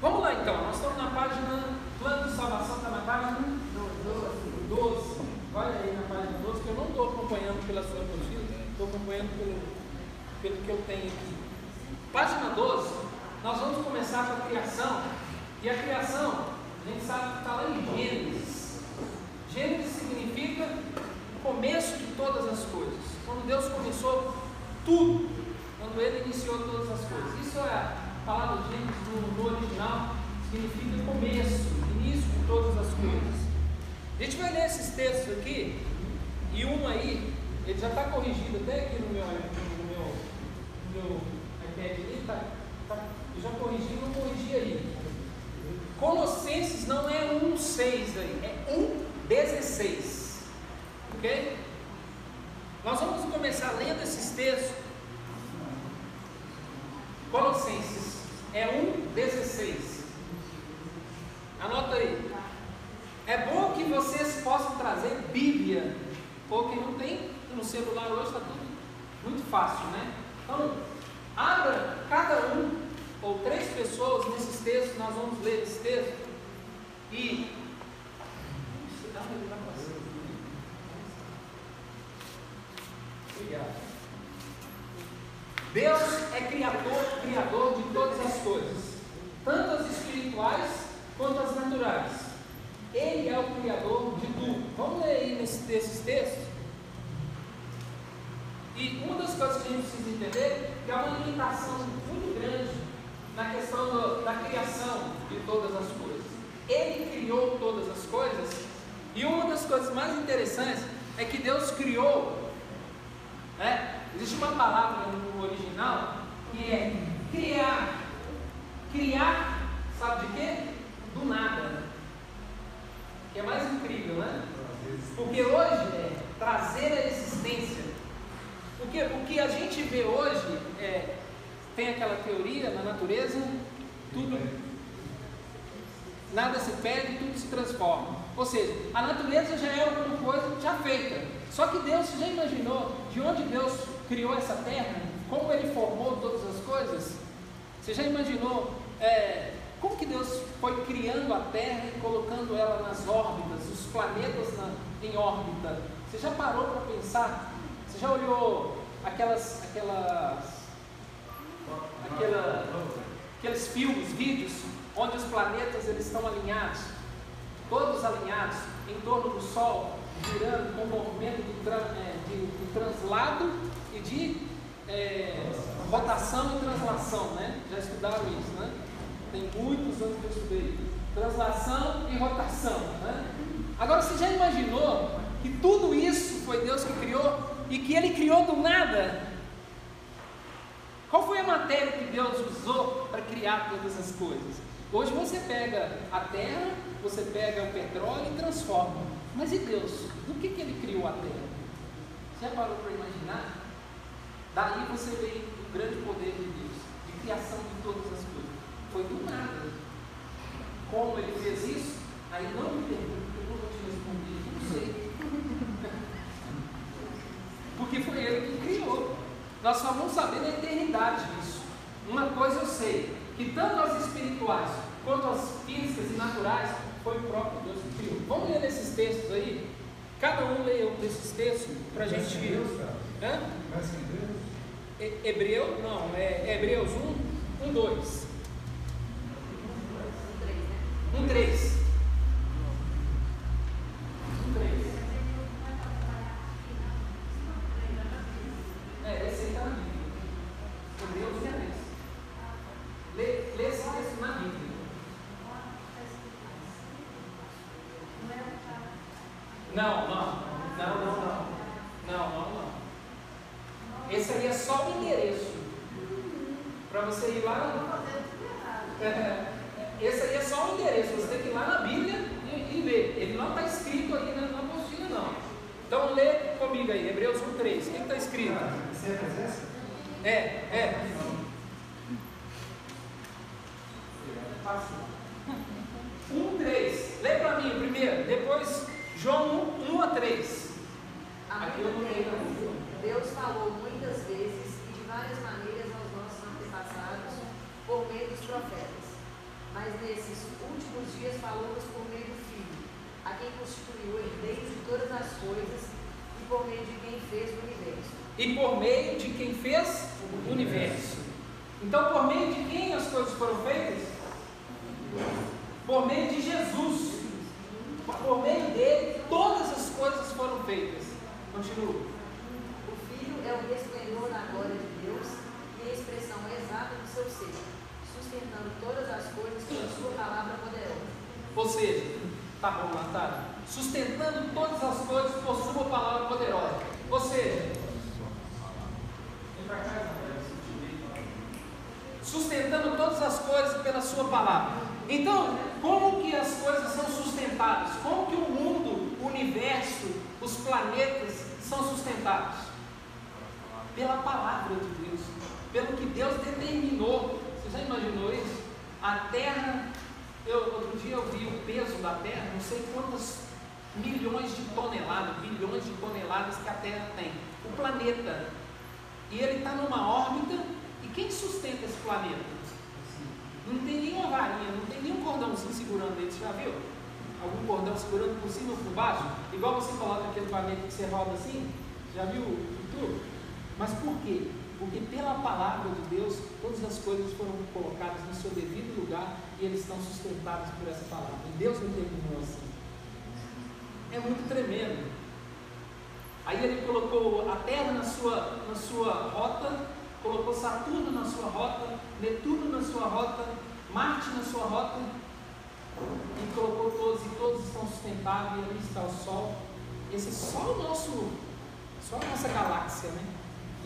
Vamos lá então, nós estamos na página, plano de salvação está na página 12. Olha aí na página 12, que eu não estou acompanhando pela sua apostila, estou acompanhando pelo, pelo que eu tenho aqui. Página 12, nós vamos começar com a criação. E a criação, a gente sabe que está lá em Gênesis. Gênesis significa o começo de todas as coisas. Quando Deus começou tudo, quando Ele iniciou todas as coisas. Isso é palavra Gênesis no, no original, significa começo, início de todas as coisas. A gente vai ler esses textos aqui, e um aí, ele já está corrigido até aqui no meu, no meu, no meu iPad, ele tá, tá, eu já corrigi, não corrigi aí. Colossenses não é 1,6 aí, é 1,16. Ok? Nós vamos começar lendo esses textos. Colossenses é 1,16. Anota aí. É bom que vocês possam trazer Bíblia, porque não tem no celular hoje, está tudo muito fácil, né? Então, abra cada um ou três pessoas nesses textos, nós vamos ler esse texto e Obrigado. Deus é criador, criador de todas as coisas, tanto as espirituais quanto as naturais. Ele é o criador de tudo. Vamos ler aí nesses textos. E uma das coisas que a gente precisa entender é que há uma limitação muito grande na questão do, da criação de todas as coisas. Ele criou todas as coisas, e uma das coisas mais interessantes é que Deus criou, né? Existe uma palavra no original que é criar. Criar, sabe de quê? Do nada. Que é mais incrível, né? Porque hoje é trazer a existência. Porque o que a gente vê hoje é tem aquela teoria na natureza, tudo, nada se perde, tudo se transforma. Ou seja, a natureza já é alguma coisa já feita. Só que Deus já imaginou de onde Deus criou essa terra, como Ele formou todas as coisas? Você já imaginou é, como que Deus foi criando a Terra e colocando ela nas órbitas, os planetas na, em órbita? Você já parou para pensar? Você já olhou aquelas, aquelas aquela, aqueles filmes, vídeos, onde os planetas eles estão alinhados, todos alinhados em torno do Sol, girando com o movimento de, é, de, de translado e de é, rotação e translação, né? Já estudaram isso, né? Tem muitos anos que eu estudei. Translação e rotação, né? Agora você já imaginou que tudo isso foi Deus que criou e que Ele criou do nada? Qual foi a matéria que Deus usou para criar todas as coisas? Hoje você pega a terra, você pega o petróleo e transforma. Mas e Deus? Do que, que ele criou a terra? Você já parou para imaginar? Daí você vê o grande poder de Deus, de criação de todas as coisas. Foi do nada. Como ele fez isso? Aí não me pergunte, eu não vou te responder, não sei. Porque foi ele que criou. Nós só vamos saber na eternidade isso. Uma coisa eu sei, que tanto as espirituais quanto as físicas e naturais foi o próprio Deus que criou. Vamos ler nesses textos aí? Cada um leia um desses textos para a gente. Deus, Hã? Deus. Hebreu? Não, é Hebreus 1, 1, 2. 1, 3. 1, 3. 1, 3. Ou seja, tá bom, Natália? Sustentando todas as coisas por sua palavra poderosa. Ou seja, sustentando todas as coisas pela sua palavra. Então, como que as coisas são sustentadas? Como que o mundo, o universo, os planetas são sustentados? Pela palavra de Deus, pelo que Deus determinou. Você já imaginou isso? A Terra, eu, outro dia eu vi o peso da Terra, não sei quantas milhões de toneladas, bilhões de toneladas que a Terra tem. O planeta. E ele está numa órbita. E quem sustenta esse planeta? Não tem nenhuma varinha, não tem nenhum cordãozinho segurando ele, você já viu? Algum cordão segurando por cima ou por baixo? Igual você coloca aquele planeta que você roda assim? Já viu tudo? Mas por quê? Porque pela palavra de Deus, todas as coisas foram colocadas no seu devido lugar e eles estão sustentados por essa palavra. E Deus determinou assim. É muito tremendo. Aí ele colocou a Terra na sua, na sua rota, colocou Saturno na sua rota, Netuno na sua rota, Marte na sua rota, e colocou todos, e todos estão sustentáveis, e ali está o Sol. Esse é só o nosso, só a nossa galáxia, né?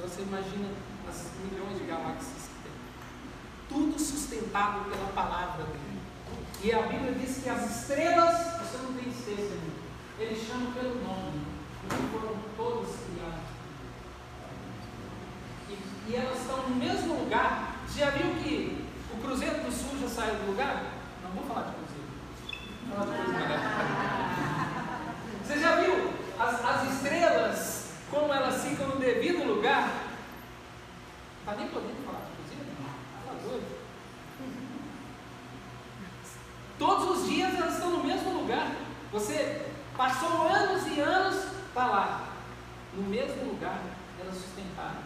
Você imagina as milhões de galáxias que tem. Tudo sustentado pela palavra dele. E a Bíblia diz que as estrelas, você não tem certeza, ele chama pelo nome, porque foram todas criadas. E, e elas estão no mesmo lugar. Você já viu que o Cruzeiro do Sul já saiu do lugar? Não vou falar de Cruzeiro. Vou falar de melhor. Você já viu as, as estrelas, como elas ficam no devido lugar? Está nem podendo falar Cruzeiro? Está doido. Todos os dias elas estão no mesmo lugar. Você passou anos e anos, está lá. No mesmo lugar, elas sustentaram.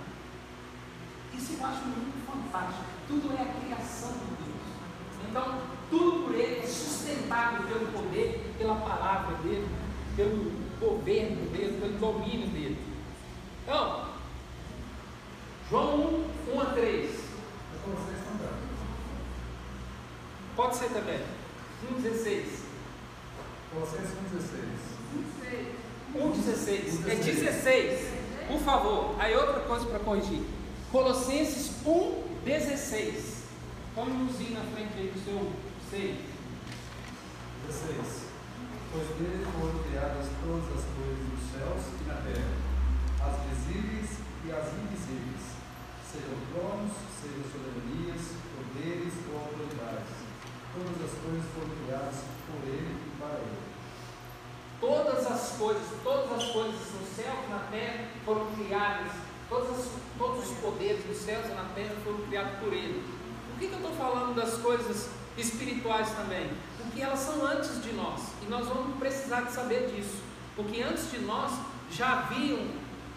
Isso eu acho muito fantástico. Tudo é a criação de Deus. Então, tudo por Ele é sustentado pelo poder, pela palavra dele, pelo governo dele, pelo domínio dele. Então, João 1, 1 a 3. Pode ser também. 1, 16. Colossenses 1,16. 1, 16. É 16. Por favor. Aí outra coisa para corrigir. Colossenses 1, 16. Põe um luzinho na frente aí do seu seio. 16. Pois dele foram criadas todas as coisas nos céus e na terra, as visíveis e as invisíveis, sejam tronos, sejam soberanias, poderes ou autoridades. Todas as coisas foram criadas por ele e para ele. Todas as coisas, todas as coisas no céu e na terra foram criadas, todos os poderes dos céus e na terra foram criados por Ele. Por que, que eu estou falando das coisas espirituais também? Porque elas são antes de nós e nós vamos precisar de saber disso. Porque antes de nós já haviam,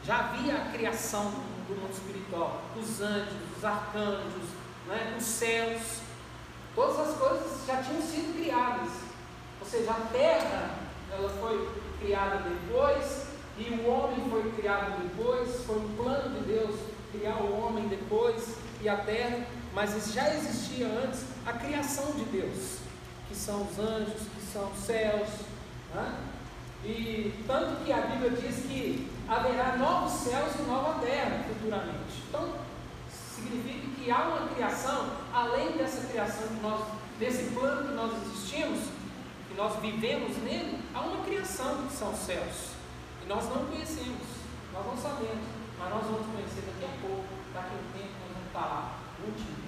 já havia a criação do mundo espiritual, os anjos, os arcanjos, né, os céus, todas as coisas já tinham sido criadas. Ou seja, a terra ela foi criada depois e o homem foi criado depois. Foi um plano de Deus criar o homem depois e a terra, mas já existia antes a criação de Deus, que são os anjos, que são os céus. Né? E tanto que a Bíblia diz que haverá novos céus e nova terra futuramente. Então, significa que há uma criação, além dessa criação que nós, desse plano que nós existimos, que nós vivemos nele, há uma criação que são os céus. E nós não conhecemos, nós não sabemos, mas nós vamos conhecer daqui a pouco, daqui a um tempo nós vamos estar lá, último.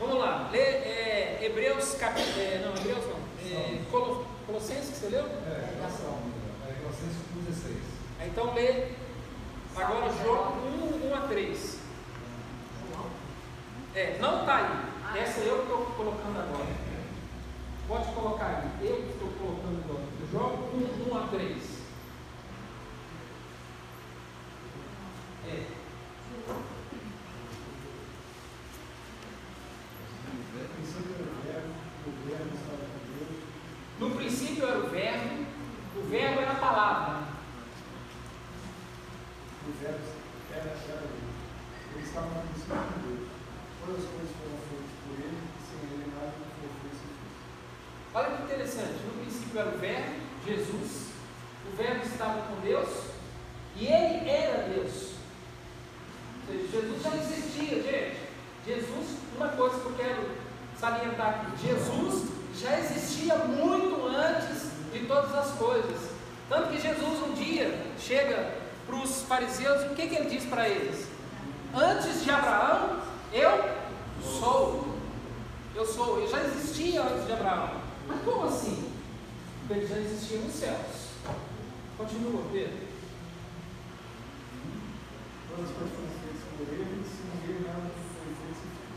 Vamos lá, lê é, Hebreus capítulo. É, não, Hebreus não. É, Colo, Colossenses que você leu? É, é Colossenses 1,16. Então lê agora João 1, 1 a 3. É, não está aí. Essa eu estou colocando agora. Pode colocar aí. Eu estou colocando agora. Jogo 1, 1 a 3. É. No princípio era o verbo, o verbo era a palavra. O verbo era, era ele. Ele estava no princípio com Deus. Todas as coisas foram feitas por ele, sem ele nada foi feito. Olha que interessante. No princípio era o verbo, Jesus. O verbo estava com Deus e ele era Deus. Ou seja, Jesus já existia, gente. Jesus, uma coisa que eu quero salientar aqui: Jesus já existia muito antes de todas as coisas. Tanto que Jesus um dia chega para os fariseus e o que, que ele diz para eles? Antes de Abraão, eu sou. Eu sou. Eu já existia antes de Abraão. Mas como assim? Ele já existia nos céus. Continua, Pedro.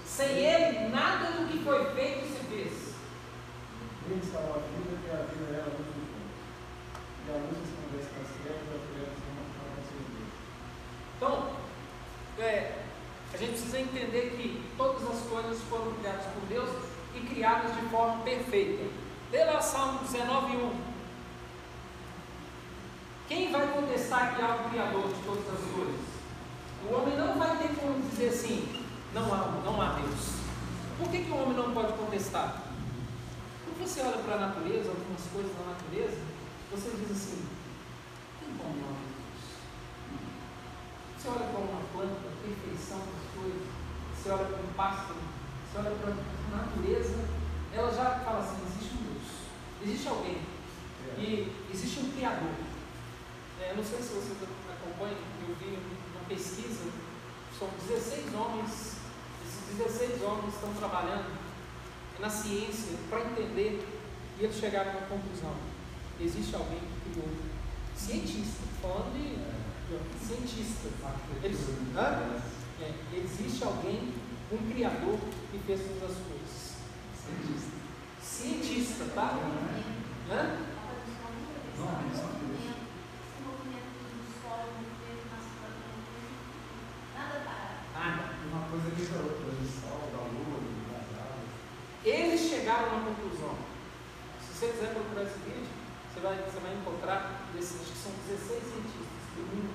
Sem ele, nada do que foi feito se fez. A vida, a vida a luz. E a luz nas trevas, as trevas não Deus. Então, é, a gente precisa entender que todas as coisas foram criadas por Deus e criadas de forma perfeita. Lê lá Salmo 19, 1. Quem vai contestar que há o Criador de todas as coisas? O homem não vai ter como dizer assim, não há, não há Deus. Por que, que o homem não pode contestar? Quando você olha para a natureza, algumas coisas da natureza, você diz assim, tem como não haver Deus? Você olha para uma planta, a perfeição das coisas, você olha para um pássaro, você olha para a natureza, ela já fala assim, existe um Deus, existe alguém, e existe um Criador. É, eu não sei se você acompanha, eu vi uma pesquisa, são 16 homens, esses 16 homens estão trabalhando na ciência para entender, e eles chegaram à conclusão, existe alguém que criou, cientista, falando de, cientista, eles, hã? É, existe alguém, um criador que fez todas as coisas. Cientista. Cientista, tá? Hã? Não, isso é Deus. Nada. Uma coisa liga a outra, do sol, da lua, das águas. Eles chegaram à conclusão. Se você quiser procurar esse vídeo, você vai, você vai encontrar, esses, acho que são 16 cientistas do mundo,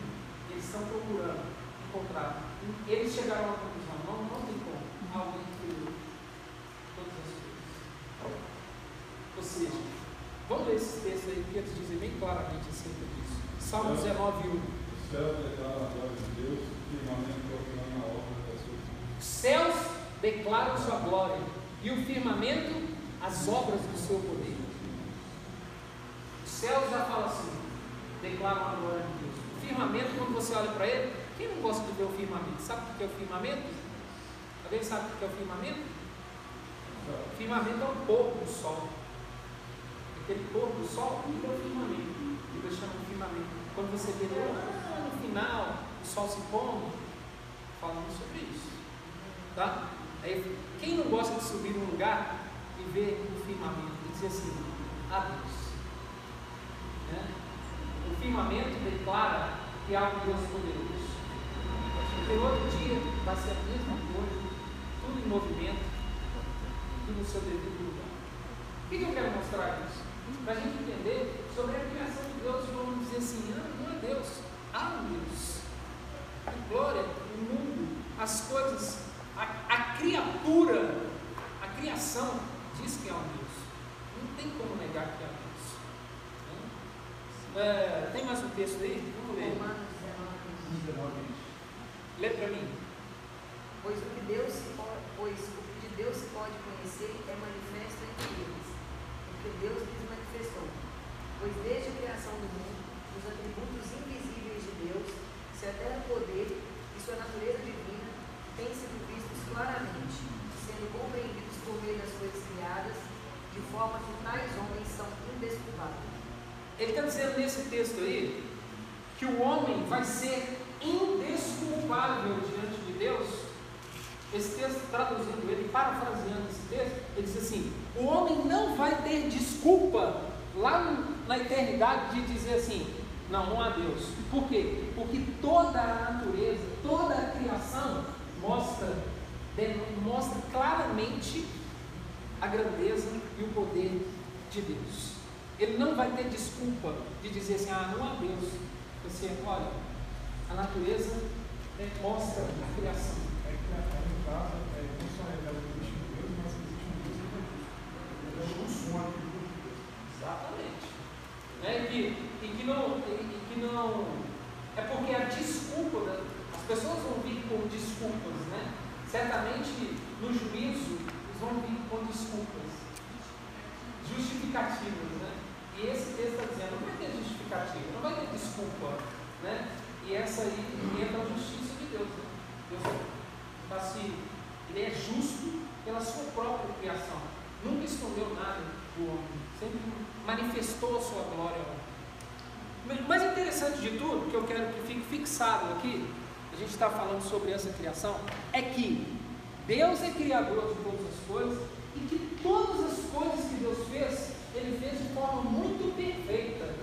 eles estão procurando encontrar. Eles chegaram à conclusão, não, não tem como. Alguém criou todas as coisas. Ou seja, vamos ler esses textos aí, porque eles dizem bem claramente acerca disso. Salmo 19, 1. O céu declara a glória de Deus, firmamento proclama a obra das suas mãos. Os céus declaram sua glória e o firmamento as obras do seu poder. Os céus já falam assim, declaram a glória de Deus. O firmamento, quando você olha para ele, quem não gosta de ver o firmamento? Sabe o que é o firmamento? Alguém sabe o que é o firmamento? O firmamento é o pôr do sol. Aquele pôr do sol é o firmamento. E eu chamo de firmamento. Quando você vê lá no final, o sol se pondo, falando sobre isso. Tá? Aí, quem não gosta de subir num lugar e ver o firmamento e dizer assim, a Deus. Né? O firmamento declara que há um Deus poderoso. Porque outro dia vai ser a mesma coisa, tudo em movimento, tudo no seu devido lugar. O que, eu quero mostrar isso? Para a gente entender sobre a criação de Deus, vamos dizer assim, não é Deus, há um Deus. A glória, o mundo, as coisas, a, a criatura, a criação diz que há um Deus. Não tem como negar que há Deus. Né? É, tem mais um texto aí? Vamos ler. Romanos 19. 19, Lê para mim. Pois o que Deus se pode, pois o que de Deus se pode conhecer é manifesto entre eles, porque Deus lhes manifestou. Pois desde a criação do mundo, os atributos invisíveis de Deus, seu eterno poder e sua natureza divina têm sido vistos claramente, sendo compreendidos por meio das coisas criadas, de forma que tais homens são indesculpáveis. Ele está dizendo nesse texto aí que o homem vai ser indesculpável diante de Deus esse texto, traduzindo ele, parafraseando esse texto, ele diz assim: o homem não vai ter desculpa lá na eternidade de dizer assim: não, não há Deus. Por quê? Porque toda a natureza, toda a criação mostra, mostra claramente a grandeza e o poder de Deus. Ele não vai ter desculpa de dizer assim: ah, não há Deus. Você, olha, a natureza né, mostra a criação casa é, não só é existe um Deus, mas existe um Deus que é justo. Ele é um atributo de Deus. Exatamente. Né? E, que, e, que não, e, e, que não. É porque a desculpa, né? As pessoas vão vir com desculpas, né? Certamente no juízo eles vão vir com desculpas, justificativas, né? E esse texto está dizendo, não vai ter justificativa, não vai ter desculpa, né? E essa aí entra a justiça de Deus. Né? Deus está se, ele é justo pela sua própria criação. Nunca escondeu nada do homem, sempre manifestou a sua glória ao homem. O mais interessante de tudo, que eu quero que fique fixado aqui, a gente está falando sobre essa criação, é que Deus é criador de todas as coisas e que todas as coisas que Deus fez, Ele fez de forma muito perfeita.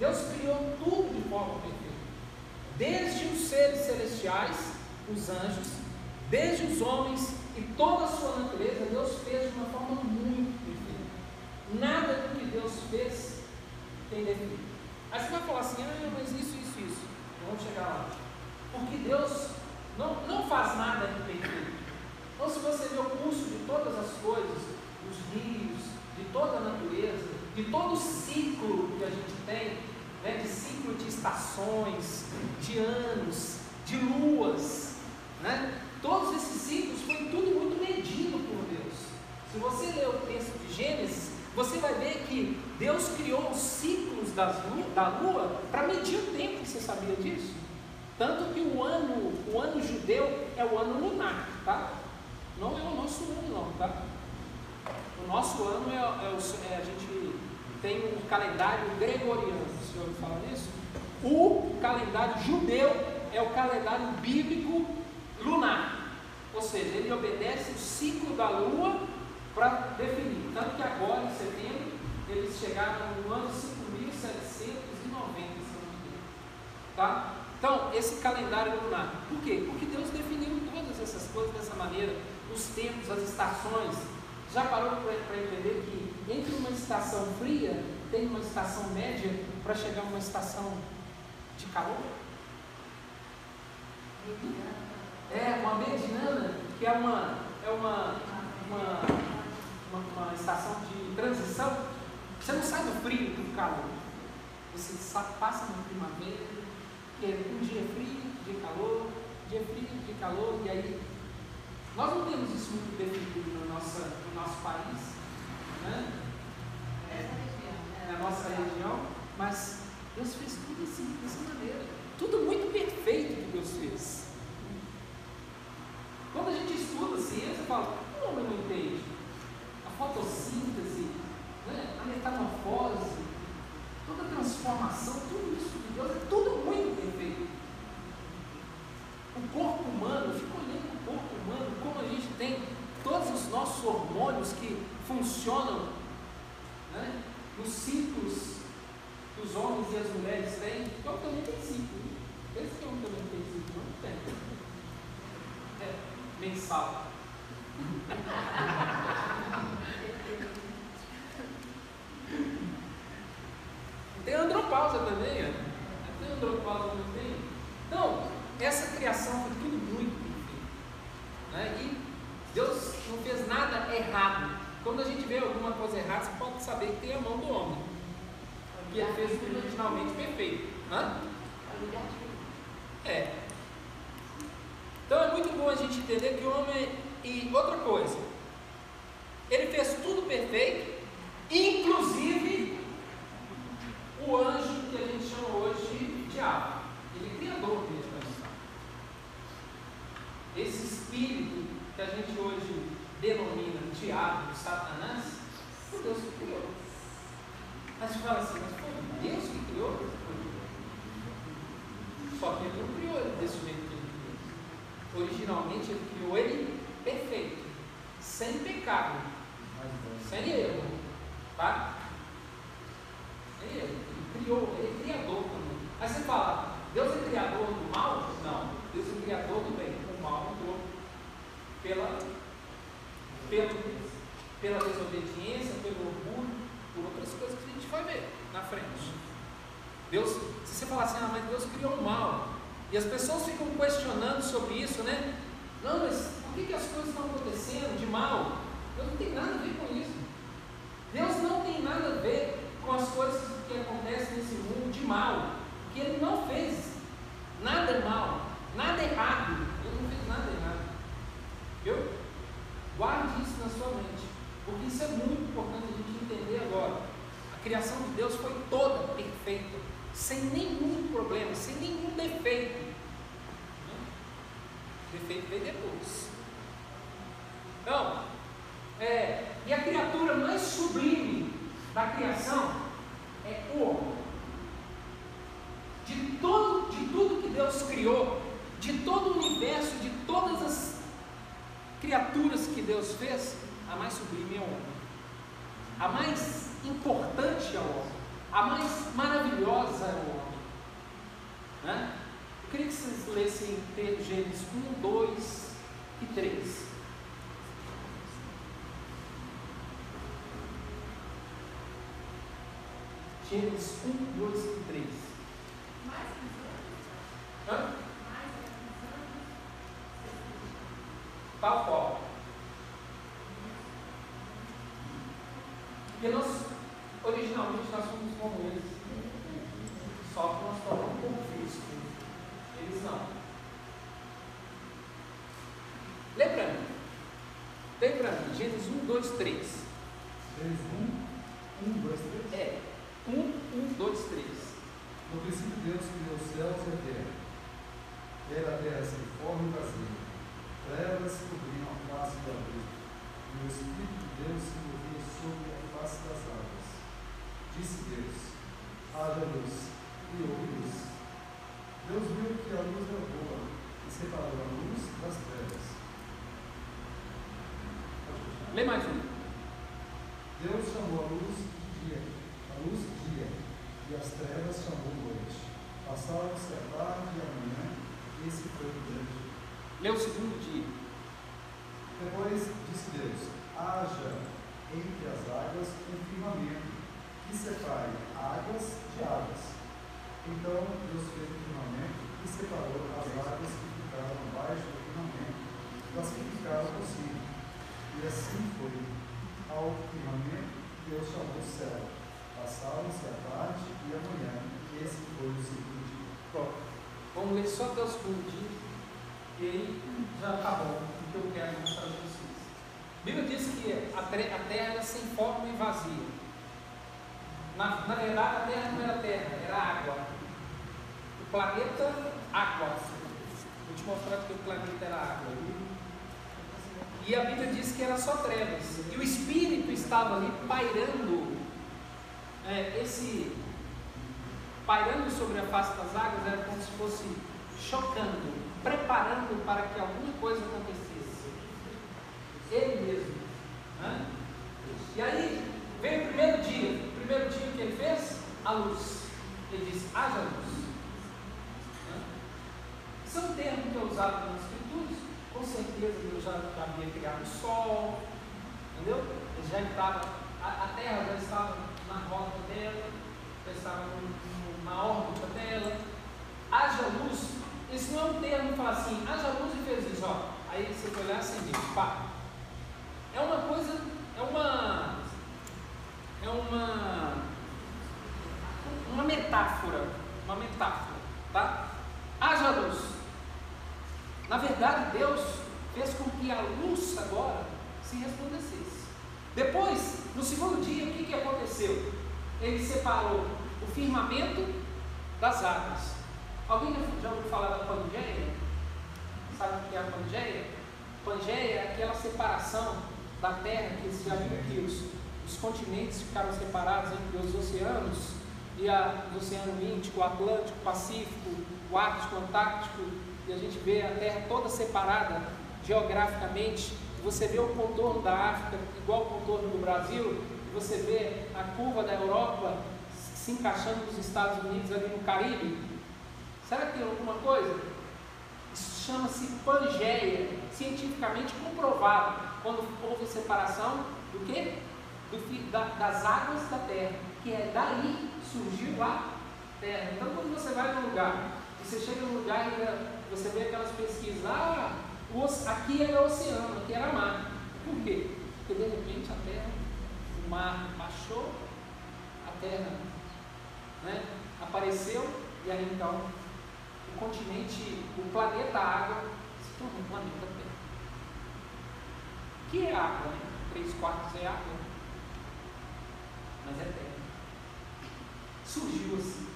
Deus criou tudo de forma perfeita. Desde os seres celestiais, os anjos, Desde os homens e toda a sua natureza, Deus fez de uma forma muito perfeita. Nada do que Deus fez tem defeito. Aí você vai falar assim, ah, mas isso, isso, isso. Vamos chegar lá. Porque Deus não, não faz nada imperfeito. Então, se você vê o curso de todas as coisas, os rios, de toda a natureza, de todo o ciclo que a gente tem, né, de ciclo de estações, de anos, de luas, né? Todos esses ciclos foi tudo muito medido por Deus. Se você ler o texto de Gênesis, você vai ver que Deus criou os ciclos das, da lua para medir o tempo. Você sabia disso? Tanto que o ano, o ano judeu é o ano lunar, tá? Não é o nosso ano, não, tá? O nosso ano é, é, o, é a gente tem um calendário gregoriano. O senhor fala nisso? O calendário judeu é o calendário bíblico lunar. Ou seja, ele obedece o ciclo da lua para definir. Tanto que agora, em setembro, eles chegaram no ano 5.790, se não me engano. Tá? Então, esse calendário lunar. Por quê? Porque Deus definiu todas essas coisas dessa maneira, os tempos, as estações. Já parou para entender que entre uma estação fria tem uma estação média para chegar a uma estação de calor? É uma mediana, que é uma, é uma, uma, uma, uma estação de transição. Você não sai do frio para o calor. Você passa na primavera, um dia frio, dia calor, dia frio, dia calor, e aí nós não temos isso muito definido na nossa, no nosso país, né? É, na nossa região, mas Deus fez tudo assim, dessa maneira. Tudo muito perfeito que Deus fez. Quando a gente estuda ciência, fala, o homem não entende. A fotossíntese, né? a metamorfose, toda a transformação, tudo isso Deus é tudo muito perfeito. O corpo humano, eu fico olhando o corpo humano, como a gente tem todos os nossos hormônios que funcionam né? nos ciclos que os homens e as mulheres têm. O homem também tem ciclo. Esse que também tem ciclo, não tem mensal. Tem andropausa também, ó. Tem andropausa também. Então, essa criação foi tudo muito perfeito. Né? E Deus não fez nada errado. Quando a gente vê alguma coisa errada, você pode saber que tem a mão do homem. Que ele fez originalmente perfeito. Hã? É. Então é muito bom a gente entender que o homem. E outra coisa, ele fez tudo perfeito, Gênesis 1, 2 e 3. Mais que os anjos, Hã? mais que os qual. Porque nós, originalmente, nós somos como eles. Só que nós um pouco físicos. Eles não. Lê para mim. Lê para mim. Gênesis 1, 2, 3. 3, 1, 1, 2, 3. É. 1, 1, 2, 3. No princípio, Deus criou os céus e a terra. Era a terra sem forma e vazia. Trevas cobriam a face do abismo. E o Espírito de Deus se movia sobre a face das águas. Disse Deus: haja luz. E houve luz. Deus viu que a luz era boa e separou a luz das trevas. Lê mais um. Deus chamou a luz de dia, luz dia, e as trevas chamou noite. Passaram-se a tarde e a manhã, e esse foi o grande. dia. Lê o segundo dia. Depois disse Deus: haja entre as águas um firmamento que separe águas de águas. Então Deus fez o firmamento e separou as águas que ficaram abaixo do firmamento das que ficaram por cima. E assim foi. Ao firmamento, Deus chamou o céu. Passaram-se a tarde e a manhã, e esse foi o segundo dia. Pronto. Vamos ler só até o segundo dia. E aí já bom o que eu quero mostrar para vocês. A Bíblia diz que a, a terra era sem forma e vazia. Na, na verdade, a terra não era terra, era água. O planeta, água. Vou te mostrar que o planeta era água. E a Bíblia diz que era só trevas. E o Espírito estava ali pairando. É, esse pairando sobre a face das águas era como se fosse chocando, preparando para que alguma coisa acontecesse. Ele mesmo. né? E aí veio o primeiro dia. O primeiro dia que ele fez? A luz. Ele disse: haja luz. Né? Isso é um termo que é usado nas escrituras. Com certeza Deus já, já havia criado o sol. Entendeu? Ele já estava, a, a terra já estava na roda dela, no- na órbita dela. Haja luz, isso não é um termo que fala assim, haja luz e fez isso, ó. Aí você foi e acendeu, pá. É uma coisa, é uma, é uma, uma metáfora, uma metáfora, tá? Haja luz. Na verdade, Deus fez com que a luz agora se resplandecesse. Depois, no segundo dia, o que, que aconteceu? Ele separou o firmamento das águas. Alguém já ouviu falar da Pangeia? Sabe o que é a Pangeia? Pangeia é aquela separação da Terra, que já viu que os, os continentes ficaram separados entre os oceanos, e a, o Oceano Índico, o Atlântico, o Pacífico, o Ártico, o Antártico, e a gente vê a Terra toda separada geograficamente, você vê o contorno da África igual o contorno do Brasil, você vê a curva da Europa se encaixando nos Estados Unidos ali no Caribe, será que tem alguma coisa? Isso chama-se Pangeia, cientificamente comprovado, quando houve separação do quê? Do, da- das águas da terra, que é daí surgiu a terra. Então quando você vai num lugar, você chega num lugar e você vê aquelas pesquisas, ah, aqui era oceano, aqui era mar. Por quê? Porque de repente a terra, o mar baixou, a terra né, apareceu, e aí então o continente, o planeta água se tornou um planeta terra. O que é água? Né? Três quartos é água, mas é terra. Surgiu assim.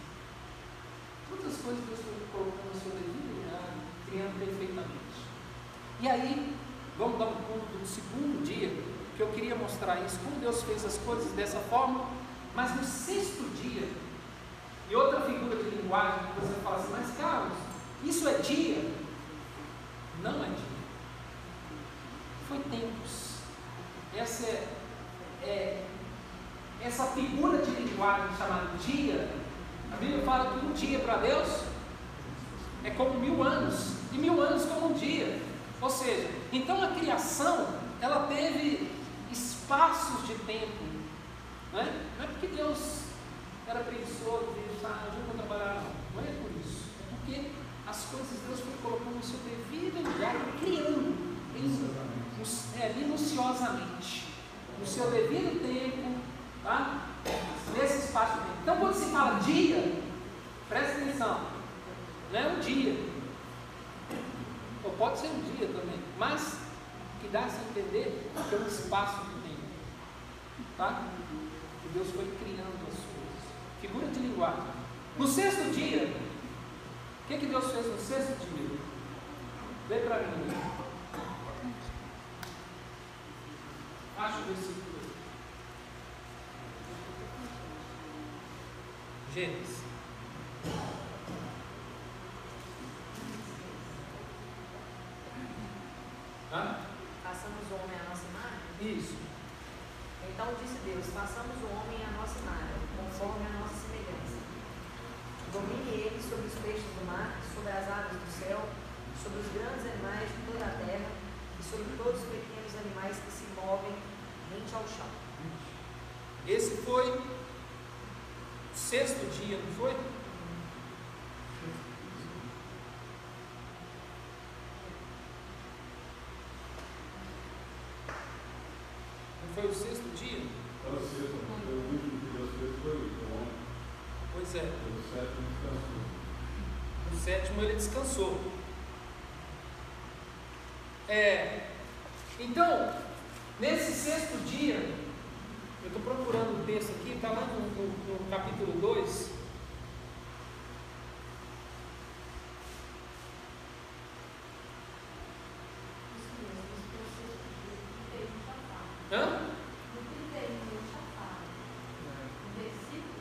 Todas as coisas Deus foi colocando no seu devido lugar, criando perfeitamente. E aí, vamos dar um ponto do segundo dia, que eu queria mostrar isso, como Deus fez as coisas dessa forma, mas no sexto dia, e outra figura de linguagem que você fala assim, mas Carlos, isso é dia? Não é dia. Foi tempos. Essa é, é essa figura de linguagem chamada dia, a Bíblia fala que um dia para Deus é como mil anos, e mil anos como um dia. Ou seja, então a criação, ela teve espaços de tempo. Não é, não é porque Deus era preguiçoso, Deus, ah, eu não vou trabalhar, não. Não é por isso. É porque as coisas Deus foi colocando no seu devido lugar e criando em- é, minuciosamente, no seu devido tempo, tá? nesse espaço de tempo. Então, quando se fala dia, presta atenção, não é um dia, ou pode ser um dia também, mas que dá a se entender que é espaço de tempo, tá? que Deus foi criando as coisas. Figura de linguagem. No sexto dia, o que, que Deus fez no sexto dia? Vê para mim. Acho o versículo. Gênesis. Hã? Façamos o homem à nossa imagem? Isso. Então disse Deus: façamos o homem à nossa imagem, conforme a nossa semelhança. Domine ele sobre os peixes do mar, sobre as aves do céu, sobre os grandes animais de toda a terra e sobre todos os pequenos animais que se movem rente ao chão. Esse foi o sexto dia, não foi? Não foi o sexto dia? Para o sexto, o último que Deus fez foi o homem. Pois é. O sétimo descansou. No sétimo ele descansou. É, então, nesse sexto dia, eu estou procurando o texto aqui, está lá no, no- no capítulo 2. Isso mesmo, isso que você teve no chafar. Hã? No que teve no chafar. No versículo,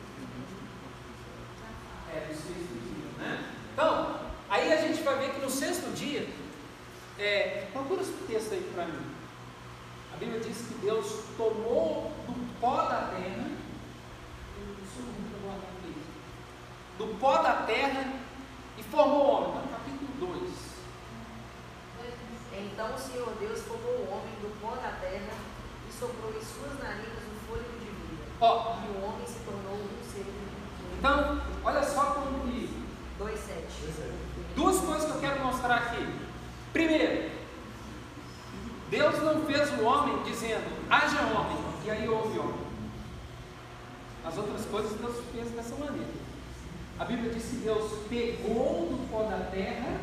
chafar. É, no sexto dia, né? Então, aí a gente vai ver que no sexto dia, é, procura esse texto aí para mim. A Bíblia diz que Deus tomou do pó da terra, texto. do pó da terra e formou o homem. Está no capítulo 2. Então o Senhor Deus formou o homem do pó da terra e soprou em suas narinas o fôlego de vida. Ó, E o homem se tornou um ser vivo. então, olha só como que 2,7. Duas coisas que eu quero mostrar aqui. Primeiro, Deus não fez o homem dizendo, haja homem, e aí houve homem. As outras coisas Deus fez dessa maneira. A Bíblia diz que Deus pegou do pó da terra,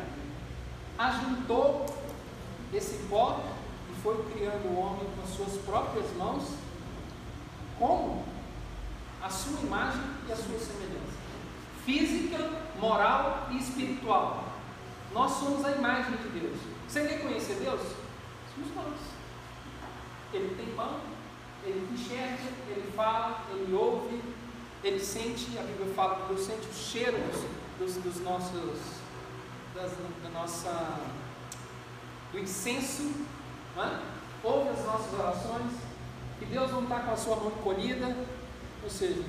ajuntou esse pó e foi criando o homem com as suas próprias mãos, como a sua imagem e a sua semelhança física, moral e espiritual. Nós somos a imagem de Deus. Você quer conhecer Deus? Somos nós. Ele enxerga, ele fala, ele ouve, ele sente, a Bíblia fala que Deus sente o cheiro dos, dos, nossos, das, da nossa do incenso, né? ouve as nossas orações, que Deus não está com a sua mão encolhida, ou seja,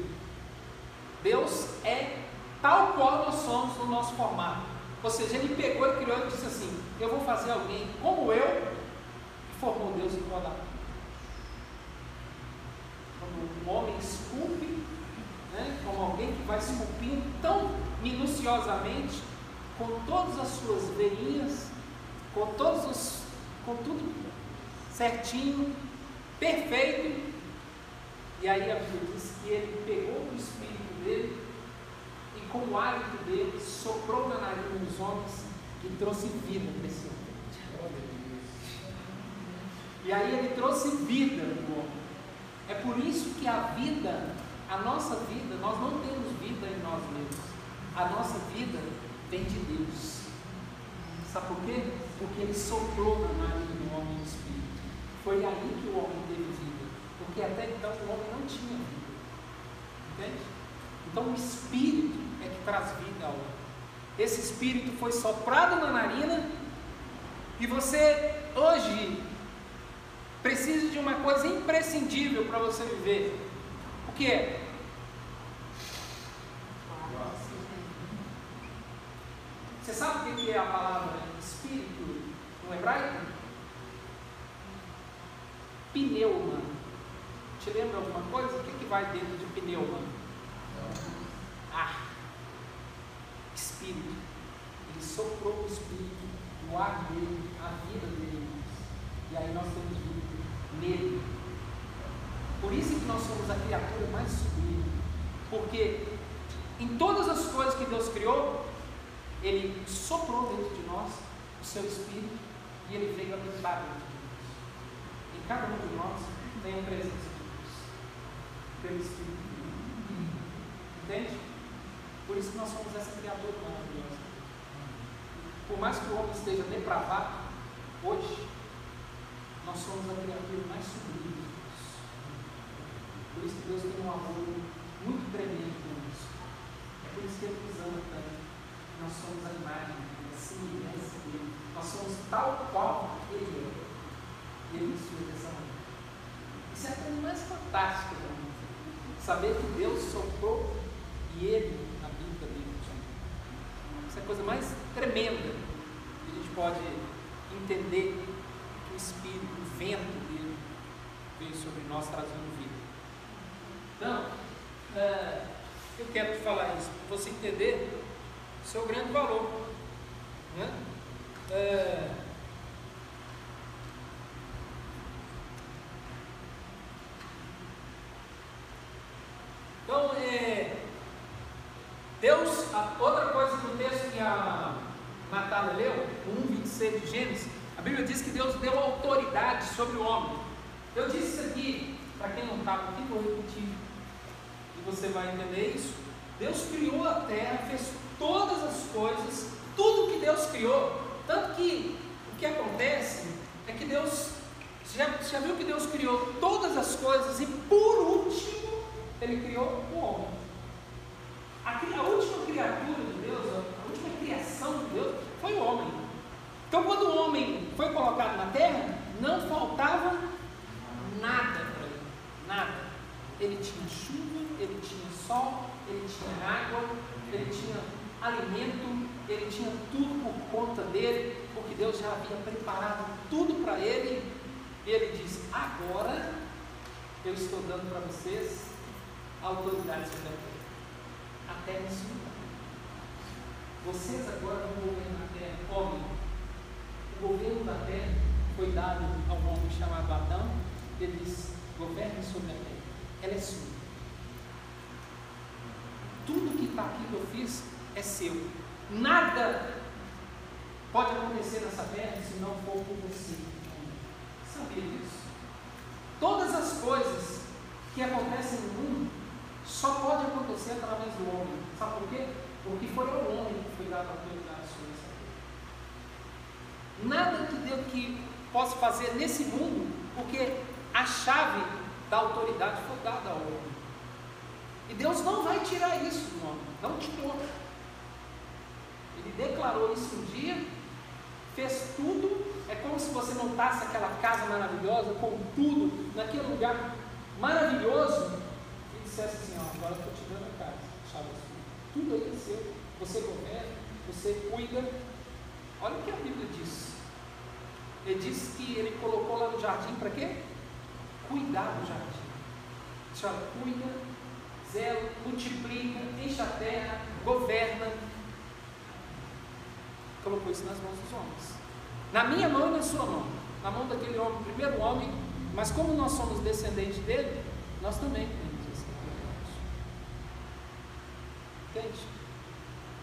Deus é tal qual nós somos no nosso formato. Ou seja, Ele pegou e criou e disse assim: Eu vou fazer alguém como eu, e formou Deus em toda Quando um homem esculpe, né, como alguém que vai esculpindo tão minuciosamente, com todas as suas veinhas, com todos os, com tudo certinho, perfeito. E aí a Bíblia diz que ele pegou o espírito dele e com o hálito dele soprou na narina dos homens e trouxe vida para esse homem. E aí ele trouxe vida no homem. É por isso que a vida, a nossa vida, nós não temos vida em nós mesmos. A nossa vida vem de Deus. Sabe por quê? Porque ele soprou na narina do homem o espírito. Foi aí que o homem teve vida. Porque até então o homem não tinha vida. Entende? Então o espírito é que traz vida ao homem. Esse espírito foi soprado na narina e você hoje precisa de uma coisa imprescindível para você viver. O que é? Você sabe o que é a palavra espírito no hebraico? Pneuma. Te lembra alguma coisa? O que, que vai dentro de pneuma? Ar. Espírito. Ele soprou o espírito, o ar dele, a vida dele. E aí nós temos vida nele. Por isso que nós somos a criatura mais sublime. Porque em todas as coisas que Deus criou, Ele soprou dentro de nós o seu espírito e Ele veio habitar dentro de nós. E cada um de nós tem a presença de Deus. Pelo Espírito. Entende? Por isso que nós somos essa criatura maravilhosa. Por mais que o homem esteja depravado, hoje, nós somos a criatura mais sublime de Deus. Por isso que Deus tem um amor muito tremendo conosco. É por isso que Ele nos ama tanto. Nós somos a imagem a semelhança dele. Nós somos tal qual Ele é. Ele nos fez dessa maneira. Isso é a coisa mais fantástica para mim. Saber que Deus soprou e Ele habita dentro de mim. Isso é a coisa mais tremenda que a gente pode entender que o Espírito, o vento dele, veio sobre nós trazendo vida. Então, é, eu quero te falar isso, para você entender seu grande valor. Né? É, então, é, Deus, outra coisa do texto que a Natália leu, o 1,26 de Gênesis, a Bíblia diz que Deus deu autoridade sobre o homem. Eu disse isso aqui, para quem não estava aqui, vou repetir, e você vai entender isso. Deus criou a terra, fez todas as coisas, tudo que Deus criou. Tanto que o que acontece é que Deus, você já, você já viu que Deus criou todas as coisas e por último, Ele criou o homem. A, a última criatura de Deus, a última criação de Deus foi o homem. Então, quando o homem foi colocado na terra, não faltava nada para ele. Nada. Ele tinha chuva, ele tinha sol, ele tinha água, ele tinha alimento, ele tinha tudo por conta dele, porque Deus já havia preparado tudo para ele. E ele disse: Agora eu estou dando para vocês autoridade sobre a terra. A terra é sua. Vocês agora vão governar a terra. Homem, o governo da terra foi dado ao homem chamado Adão. Ele disse: Governe sobre a terra. Ela é sua. Tudo que está aqui eu fiz é seu. Nada pode acontecer nessa terra se não for por você. Sabia disso? Todas as coisas que acontecem no mundo só pode acontecer através do homem. Sabe por quê? Porque foi ao homem que foi dada a autoridade sobre essa terra. Nada que Deus que possa fazer nesse mundo, porque a chave da autoridade foi dada ao homem. E Deus não vai tirar isso do homem, não tirou. Ele declarou isso um dia, fez tudo. É como se você montasse aquela casa maravilhosa, com tudo, naquele lugar maravilhoso, e dissesse assim: ó, agora estou te dando a casa, chave sua. Tudo aí é seu. Você governa, você cuida. Olha o que a Bíblia diz. Ele diz que ele colocou lá no jardim para quê? Cuidar do jardim. Olha, cuida, zela, multiplica, enche a terra, governa. Colocou isso nas mãos dos homens. Na minha mão e na sua mão. Na mão daquele homem, primeiro homem, mas como nós somos descendentes dele, nós também temos esse privilégio. Entende?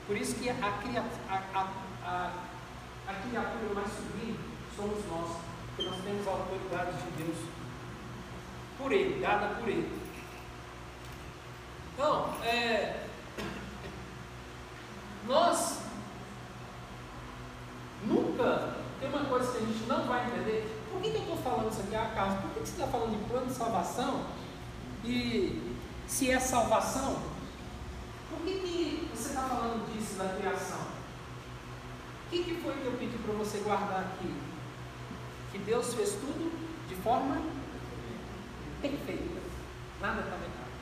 Por isso que a, a, a, a criatura mais sublime somos nós, porque nós temos a autoridade de Deus por Ele, dada por Ele. Então, é, nós tem uma coisa que a gente não vai entender. Por que, que eu estou falando isso aqui, acaso? Por que, que você está falando de plano de salvação? E se é salvação, por que, que você está falando disso da criação? O que, que foi que eu pedi para você guardar aqui? Que Deus fez tudo de forma perfeita. Nada está errado.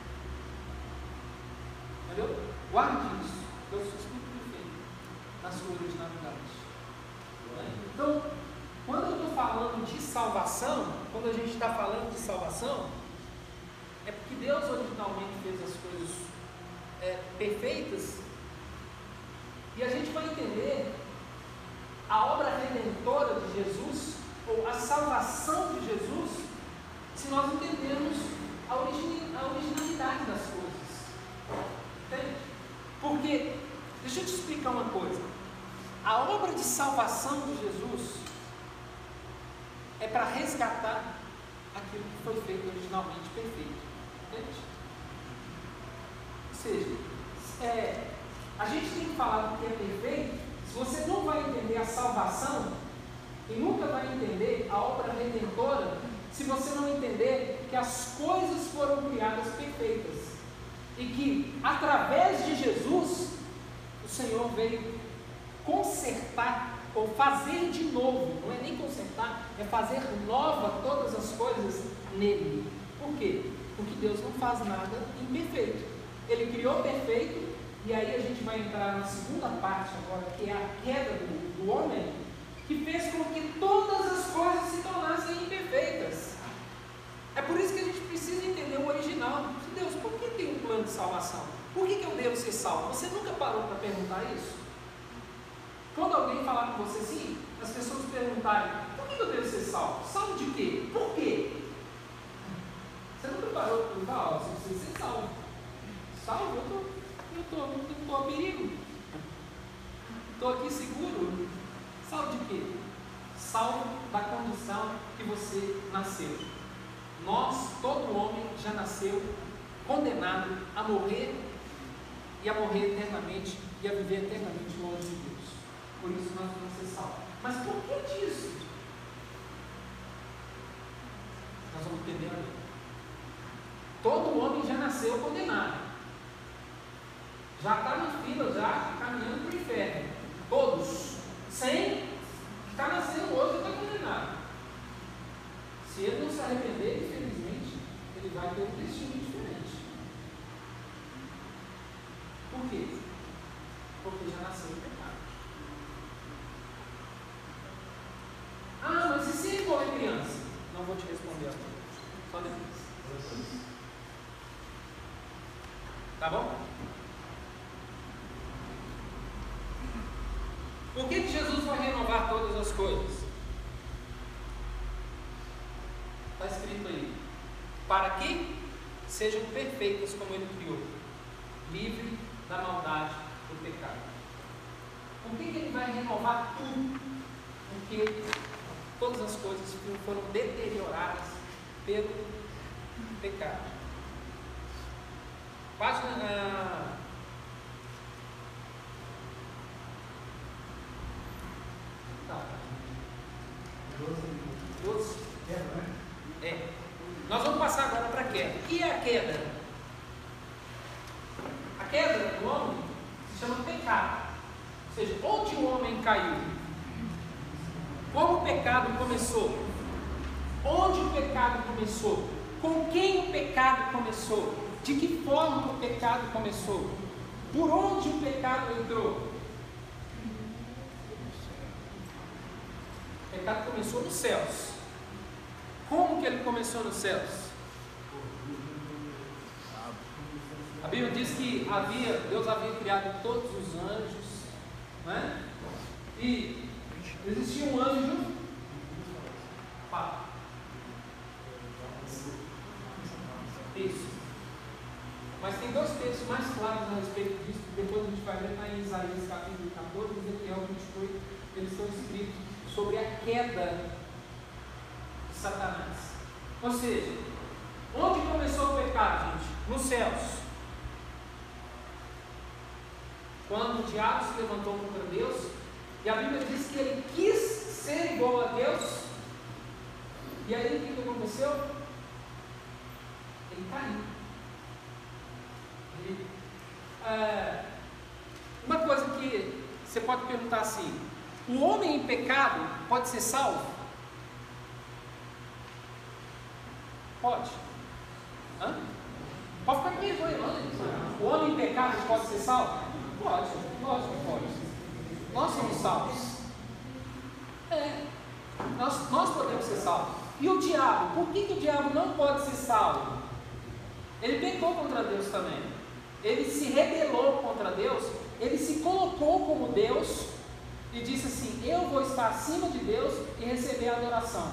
Entendeu? Guarde isso. Deus fez tudo perfeito na sua originalidade. Então, quando eu estou falando de salvação, quando a gente está falando de salvação, é porque Deus originalmente fez as coisas é, perfeitas e a gente vai entender a obra redentora de Jesus ou a salvação de Jesus se nós entendermos a, a originalidade das coisas. Entende? Porque, deixa eu te explicar uma coisa. A obra de salvação de Jesus é para resgatar aquilo que foi feito originalmente perfeito. Entende? Ou seja, é, a gente tem que falar do que é perfeito. Se você não vai entender a salvação e nunca vai entender a obra redentora, se você não entender que as coisas foram criadas perfeitas e que através de Jesus o Senhor veio consertar ou fazer de novo, não é nem consertar, é fazer nova todas as coisas nele. Por quê? Porque Deus não faz nada imperfeito. Ele criou perfeito, e aí a gente vai entrar na segunda parte agora, que é a queda do, do homem, que fez com que todas as coisas se tornassem imperfeitas. É por isso que a gente precisa entender o original. Deus, por que tem um plano de salvação? Por que, que eu devo ser salvo? Você nunca parou para perguntar isso? Quando alguém falar com você assim, as pessoas perguntarem, por que eu devo ser salvo? Salvo de quê? Por quê? Você não preparou para perguntar, ó, você precisa ser salvo. Salvo? Eu tô, eu tô, não estou a perigo. Estou aqui seguro. Salvo de quê? Salvo da condição que você nasceu. Nós, todo homem, já nasceu condenado a morrer e a morrer eternamente e a viver eternamente longe de Deus. Por isso nós vamos ser salvos. Mas por que disso? Nós vamos entender agora. Todo homem já nasceu condenado. Já está na fila, já caminhando para o inferno. Todos. Sem está nascendo hoje está condenado. Se ele não se arrepender, infelizmente, ele vai ter um destino diferente. Por quê? Porque já nasceu em pecado. Ah, mas e se ele for criança? Não vou te responder agora. Só depois. Tá bom? Por que, que Jesus vai renovar todas as coisas? Está escrito aí. Para que sejam perfeitas como Ele criou, livre da maldade do pecado. Por que, que Ele vai renovar tudo? Porque todas as coisas foram deterioradas pelo pecado. Página. Ah, tá. 12. É. Nós vamos passar agora para a queda. O que é a queda? A queda do homem se chama pecado. Ou seja, onde o homem caiu? o pecado começou? Onde o pecado começou? Com quem o começou? De que forma o pecado começou? Por onde o pecado entrou? O pecado começou nos céus. Como que ele começou nos céus? A Bíblia diz que havia, Deus havia criado todos os anjos, né? E existia um anjo. Fala. Isso. Mas tem dois textos mais claros a respeito disso, depois a gente vai ver lá em Isaías capítulo 14 e Ezequiel 28, eles estão escritos sobre a queda de Satanás. Ou seja, onde começou o pecado, gente? Nos céus. Quando o diabo se levantou contra Deus, e a Bíblia diz que ele quis ser igual a Deus, e aí o que aconteceu? Ele caiu. É, uma coisa que você pode perguntar assim: o homem em pecado pode ser salvo? Pode. Hã? Pode ficar com não. O homem em pecado pode ser salvo? Pode, lógico que pode. Nós somos salvos. É. Nós, nós podemos ser salvos. E o diabo? Por que, que o diabo não pode ser salvo? Ele pecou contra Deus também. Ele se rebelou contra Deus. Ele se colocou como Deus e disse assim: Eu vou estar acima de Deus e receber a adoração.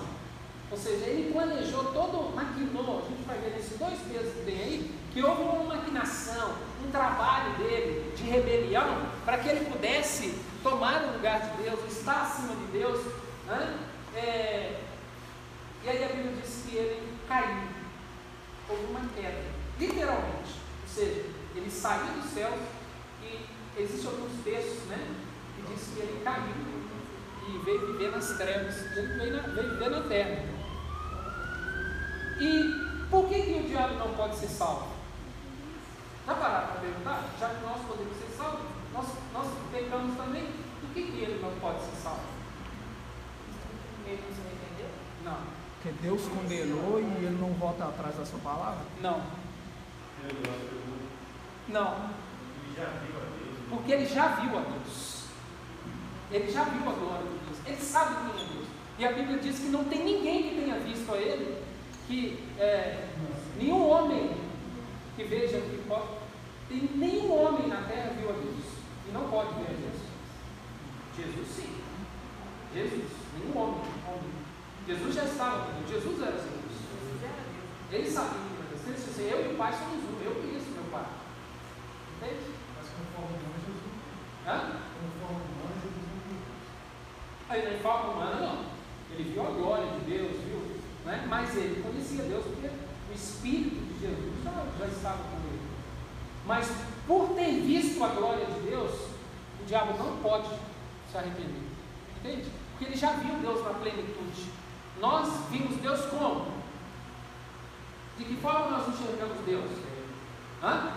Ou seja, ele planejou todo, maquinou, a gente vai ver nesses dois textos que tem aí, que houve uma maquinação, um trabalho dele de rebelião, para que ele pudesse tomar o lugar de Deus, estar acima de Deus. Né? É, e aí a Bíblia diz que ele caiu, houve uma queda, literalmente. Ou seja, ele saiu dos céus e existem alguns textos né, que diz que ele caiu e veio viver nas trevas, ele veio, na, veio viver na terra. E por que, que o diabo não pode ser salvo? Já pararam para perguntar? Já que nós podemos ser salvos, nós, nós pecamos também, por que, que ele não pode ser salvo? Ele não entendeu? Não. Porque Deus condenou e ele não volta atrás da sua palavra? Não. Não. Ele já viu a Deus. Porque ele já viu a Deus. Ele já viu a glória de Deus. Ele sabe quem é Deus. E a Bíblia diz que não tem ninguém que tenha visto a ele, que é, nenhum homem que veja que pode, tem nenhum homem na terra viu a Deus. E não pode ver a Deus. Jesus sim. Jesus, nenhum homem. homem. Jesus já estava com Deus. Jesus era Deus. Ele sabia que era Deus. Ele disse assim, eu e o Pai somos um. Eu conheço meu Pai. Entende? Mas conforme humano, Jesus não. Hã? Conforme humano, Jesus não. Aí na forma humana não. Ele viu a glória de Deus, viu? Né? Mas ele conhecia Deus porque o Espírito de Jesus já, já estava com ele. Mas por ter visto a glória de Deus, o diabo não pode se arrepender. Entende? Porque ele já viu Deus na plenitude. Nós vimos Deus como? De que forma nós enxergamos Deus? Hã?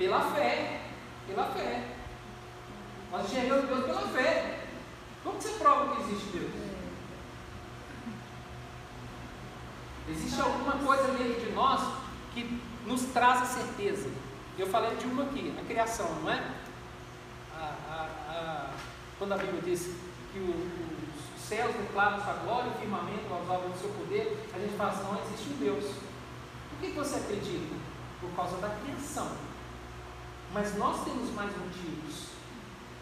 Pela fé. Pela fé. Nós enxergamos Deus pela fé. Como você prova que existe Deus? Existe alguma coisa dentro de nós que nos traz a certeza. Eu falei de uma aqui, a criação, não é? A, a, a, quando a Bíblia diz que o, os céus declaram sua glória, o firmamento aos obras do seu poder, a gente fala assim, não existe um Deus. Por que você acredita? Por causa da criação. Mas nós temos mais motivos.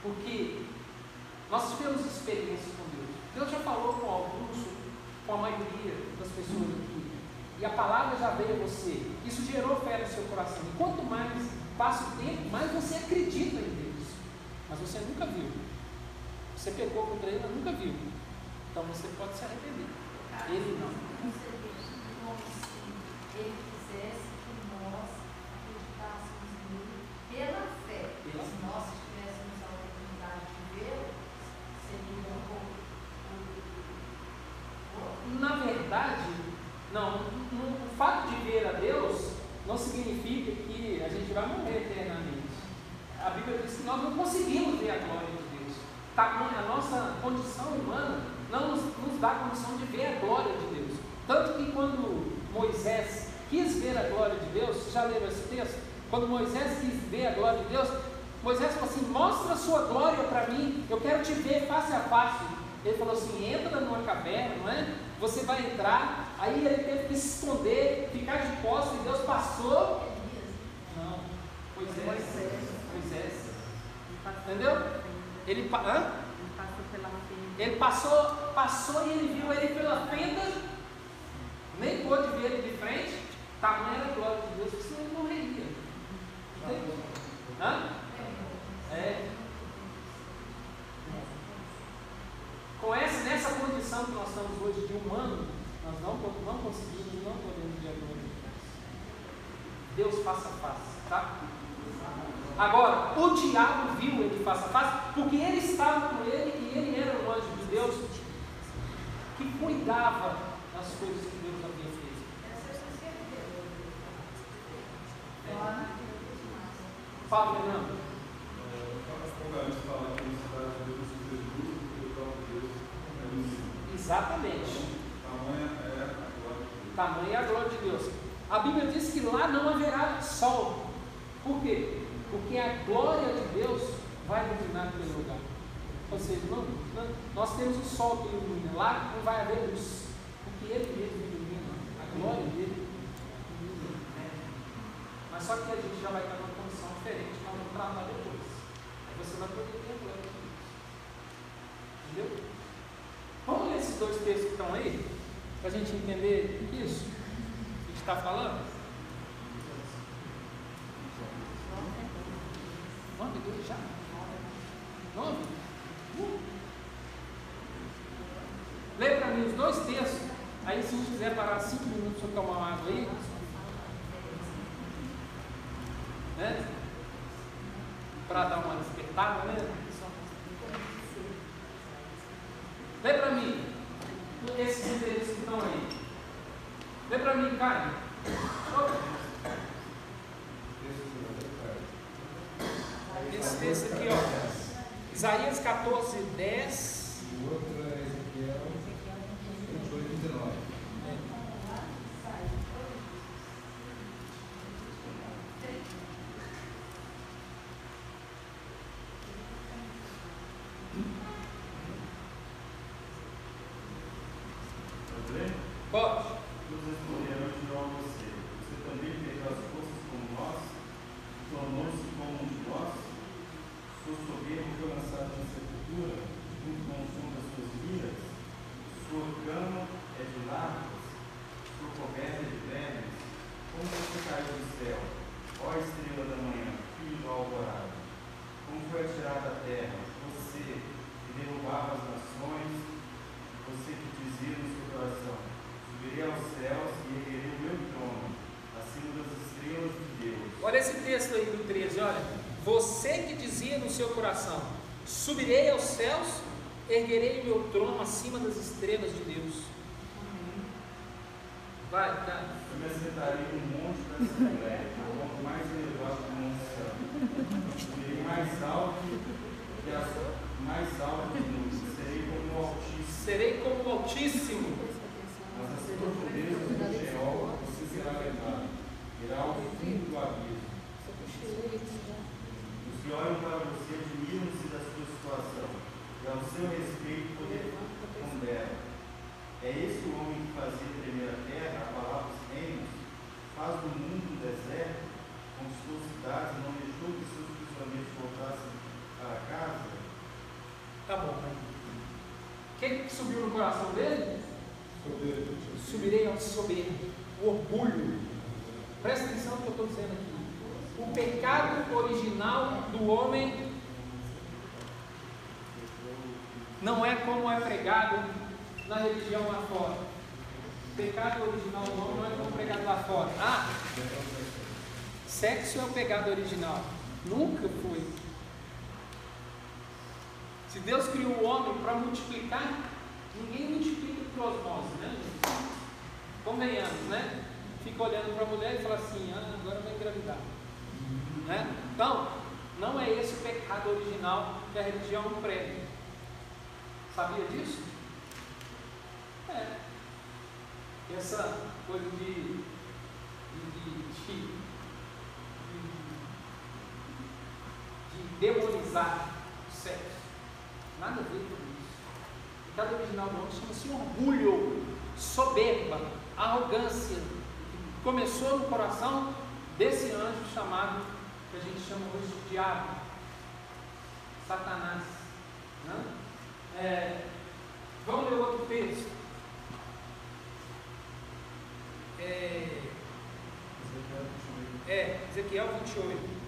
Porque nós tivemos experiências com Deus. Deus já falou com alguns, com a maioria das pessoas aqui. E a palavra já veio a você. Isso gerou fé no seu coração. E quanto mais passa o tempo, mais você acredita em Deus. Mas você nunca viu. Você pecou contra ele, mas nunca viu. Então você pode se arrepender. Ele não. Ele quisesse que nós acreditássemos nele pela fé. Pela Se nós tivéssemos a oportunidade de vê-lo, seria um pouco. Na verdade, não, não- o fato de ver a Deus não significa que a gente vai morrer eternamente. A Bíblia diz que nós não conseguimos ver a glória de Deus. Tá, a nossa condição humana não nos, nos dá condição de ver a glória de Deus. Tanto que quando Moisés quis ver a glória de Deus, vocês já leram esse texto? Quando Moisés quis ver a glória de Deus, Moisés falou assim: Mostra a sua glória para mim, eu quero te ver face a face. Ele falou assim: Entra numa caverna, não é? Você vai entrar. Aí ele teve que se esconder, ficar de costas, e Deus passou. Não, Moisés. Moisés. Entendeu? Ele, hã? ele passou, passou e ele viu ele pela fenda, nem pôde ver ele de frente, tamanha era a glória de Deus, que senão ele morreria. Hã? É. Com essa, nessa condição que nós estamos hoje de humano, nós não, não conseguimos, não podemos de Deus. Face a face, tá? Agora, o diabo viu ele face a face, porque ele estava com ele e ele era o anjo de Deus que cuidava das coisas que Deus havia feito. Fala, Fernando. Exatamente. Tamanha é a glória de Deus. A Bíblia diz que lá não haverá sol. Por quê? Porque a glória de Deus vai iluminar aquele lugar. Ou seja, não, não- nós temos o sol que ilumina. Lá não vai haver luz. Porque ele mesmo ilumina. A glória dele ilumina. Mas só que a gente já vai estar numa condição diferente. Nós vamos tratar depois. Aí você vai poder ver a glória de Deus. Entendeu? Vamos ler esses dois textos que estão aí? Para a gente entender isso que a gente está falando? Nove, dois já? Nove? Uh. Lê para mim os dois textos. Aí se a gente quiser parar cinco minutos para tomar uma água aí. Né? Para dar uma despertada, né? Lê para mim esses endereços que estão aí. Lê para mim, Caio. Esse texto aqui, ó. Isaías 14, 10. E o outro é Ezequiel 28, 19. Pode. Deus responderão de novo a você. Você também perdeu as forças como nós? Tornou-se como um de nós? Sua soberba foi lançada na sepultura, junto com o som das suas iras? Sua cama é de larvas? Sua coberta é de vermes? Como você caiu do céu, ó estrela da manhã, filho do alvorada? Como foi atirada à terra, você que derrubava as nações, você que dizia no seu coração: Subirei aos céus e erguerei o meu trono, acima das estrelas de Deus. Olha esse texto aí do 13, olha. Você que dizia no seu coração: Subirei aos céus, erguerei o meu trono acima das estrelas de Deus. Vai, cara. Eu me assentarei no monte da Assembleia, no ponto mais elevado do Monte Santo. Subirei mais alto que as mais altas nuvens, serei como o Altíssimo. Serei como o Altíssimo. Mas as profundezas do Sheol você será levado, irá ao fundo do abismo. Os que olham para você admiram-se da sua situação, e ao seu respeito poder ponderam. É esse o homem que fazia tremer a terra, abalava os reinos, faz do mundo um deserto, conquistou cidades e não deixou que seus prisioneiros voltassem para casa? Tá bom. O que, que subiu no coração dele? Subirei ao soberbo, o orgulho. Presta atenção no que eu estou dizendo aqui. O pecado original do homem não é como é pregado na religião lá fora. O pecado original do homem não é como pregado lá fora. Ah, sexo é o pecado original. Nunca foi. Se Deus criou o homem para multiplicar, ninguém multiplica por osmose, né? Convenhamos, né? Fica olhando para a mulher e fala assim, ah, agora vai engravidar. Né? Então, não é esse o pecado original que a religião prega. Sabia disso? É. Essa coisa de, de, de, de, de demonizar o sexo. Nada a ver com pecado original do homem chama-se orgulho, soberba, arrogância, que começou no coração desse anjo chamado, que a gente chama hoje de diabo, Satanás. Né? É, vamos ler outro texto. É, é, Ezequiel 28.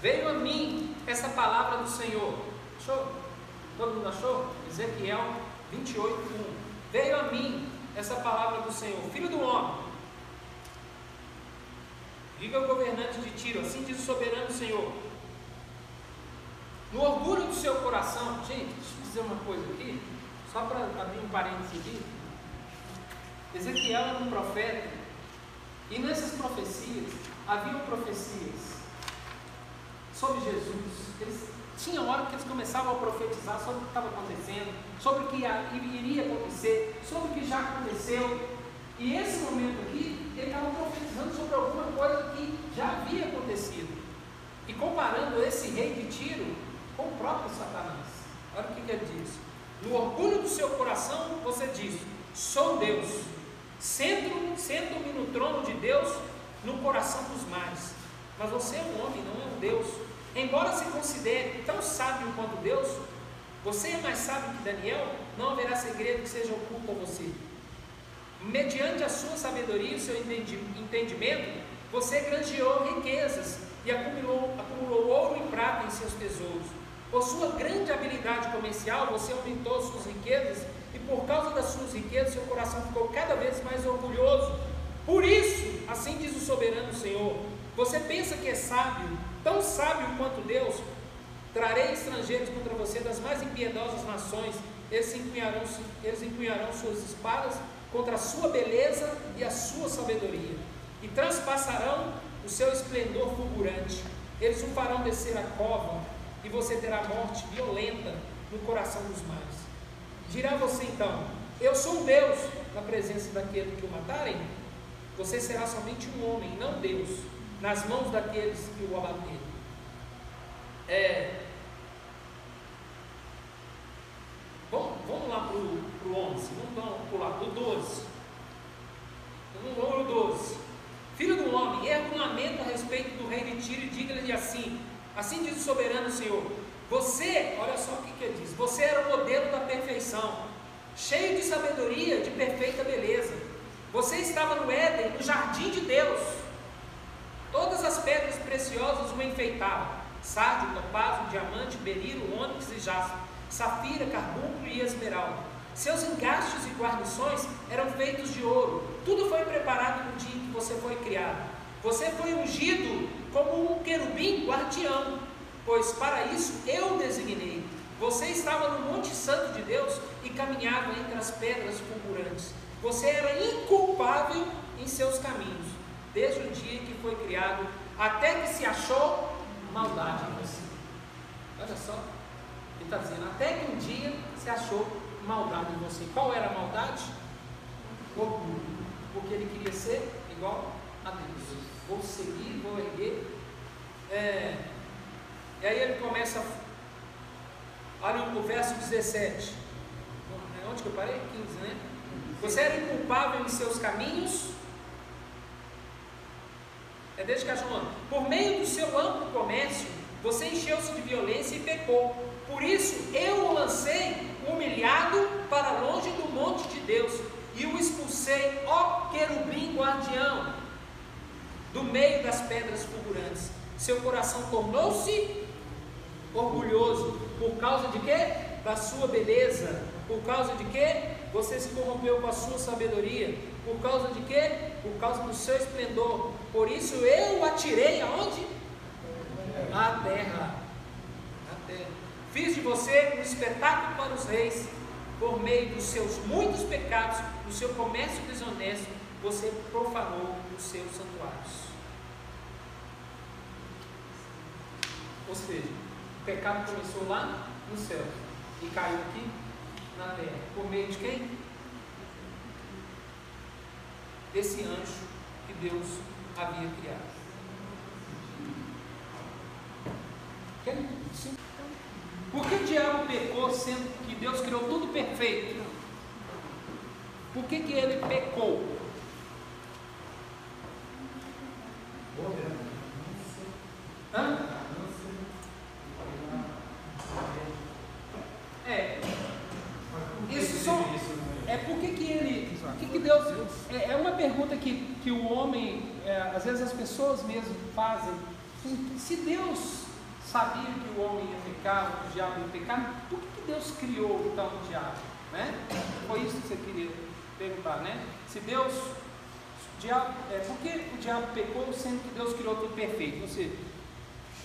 Veio a mim essa palavra do Senhor. Achou? Todo mundo achou? Ezequiel 28, 1. Veio a mim essa palavra do Senhor, filho do homem. Diga ao governante de Tiro, assim diz o soberano Senhor. No orgulho do seu coração, gente, deixa eu dizer uma coisa aqui, só para abrir um parênteses aqui. Ezequiel era um profeta, e nessas profecias, haviam profecias sobre Jesus. Eles tinham hora que eles começavam a profetizar sobre o que estava acontecendo, sobre o que iria acontecer, sobre o que já aconteceu. E esse momento aqui, ele estava profetizando sobre alguma coisa que já havia acontecido. E comparando esse rei de Tiro com o próprio Satanás. Olha o que, que ele diz. No orgulho do seu coração, você diz: Sou Deus. Sento-me sento no trono de Deus no coração dos mares. Mas você é um homem, não é um Deus. Embora se considere tão sábio quanto Deus, você é mais sábio que Daniel, não haverá segredo que seja oculto a você. Mediante a sua sabedoria e o seu entendimento, você granjeou riquezas e acumulou, acumulou ouro e prata em seus tesouros. Por sua grande habilidade comercial, você aumentou suas riquezas e por causa das suas riquezas, seu coração ficou cada vez mais orgulhoso. Por isso, assim diz o soberano Senhor, você pensa que é sábio, tão sábio quanto Deus, trarei estrangeiros contra você das mais impiedosas nações, eles empunharão, eles empunharão suas espadas contra a sua beleza e a sua sabedoria, e transpassarão o seu esplendor fulgurante. Eles o farão descer a cova, e você terá morte violenta no coração dos mares. Dirá você então: Eu sou um Deus na presença daquele que o matarem? Você será somente um homem, não Deus nas mãos daqueles que o abateram. É, vamos, vamos lá para o 11, vamos pular para o 12. No número 12. Filho do homem, erra um lamento a respeito do rei de Tiro e diga-lhe assim: Assim diz o soberano Senhor. Você, olha só o que, que ele diz: Você era o modelo da perfeição, cheio de sabedoria, de perfeita beleza. Você estava no Éden, no jardim de Deus. Todas as pedras preciosas o enfeitavam: sárdio, topázio, diamante, berilo, ônix e jaspe, safira, carbunclo e esmeralda. Seus engastes e guarnições eram feitos de ouro. Tudo foi preparado no dia em que você foi criado. Você foi ungido como um querubim guardião, pois para isso eu designei. Você estava no Monte Santo de Deus e caminhava entre as pedras fulgurantes. Você era inculpável em seus caminhos desde o dia que foi criado até que se achou maldade em você. Olha só, ele está dizendo, até que um dia se achou maldade em você. Qual era a maldade? Orgulho. Porque ele queria ser igual a Deus. Vou seguir, vou erguer. É, e aí ele começa, olha o verso 17. Onde que eu parei? 15, né? Você era inculpável em seus caminhos é desde que por meio do seu amplo comércio, você encheu-se de violência e pecou. Por isso eu o lancei humilhado para longe do monte de Deus e o expulsei, ó querubim guardião, do meio das pedras fulgurantes. Seu coração tornou-se orgulhoso por causa de quê? Da sua beleza. Por causa de quê? Você se corrompeu com a sua sabedoria. Por causa de quê? Por causa do seu esplendor. Por isso eu atirei aonde? A terra. A terra. Fiz de você um espetáculo para os reis, por meio dos seus muitos pecados, do seu comércio desonesto, você profanou os seus santuários. Ou seja, o pecado começou lá no céu e caiu aqui na terra. Por meio de quem? Desse anjo que Deus havia criado. Por que o diabo pecou sendo que Deus criou tudo perfeito? Por que, que ele pecou? Hã? É. Isso só, é por que, que ele. Por que, que Deus. É, é uma pergunta que, que o homem, é, às vezes as pessoas mesmo fazem. Se Deus sabia que o homem ia pecar, que o diabo ia pecar, por que, Deus criou então o diabo? Né? Foi isso que você queria perguntar, né? Se Deus. Diabo, é, por que o diabo pecou sendo que Deus criou tudo perfeito? Seja,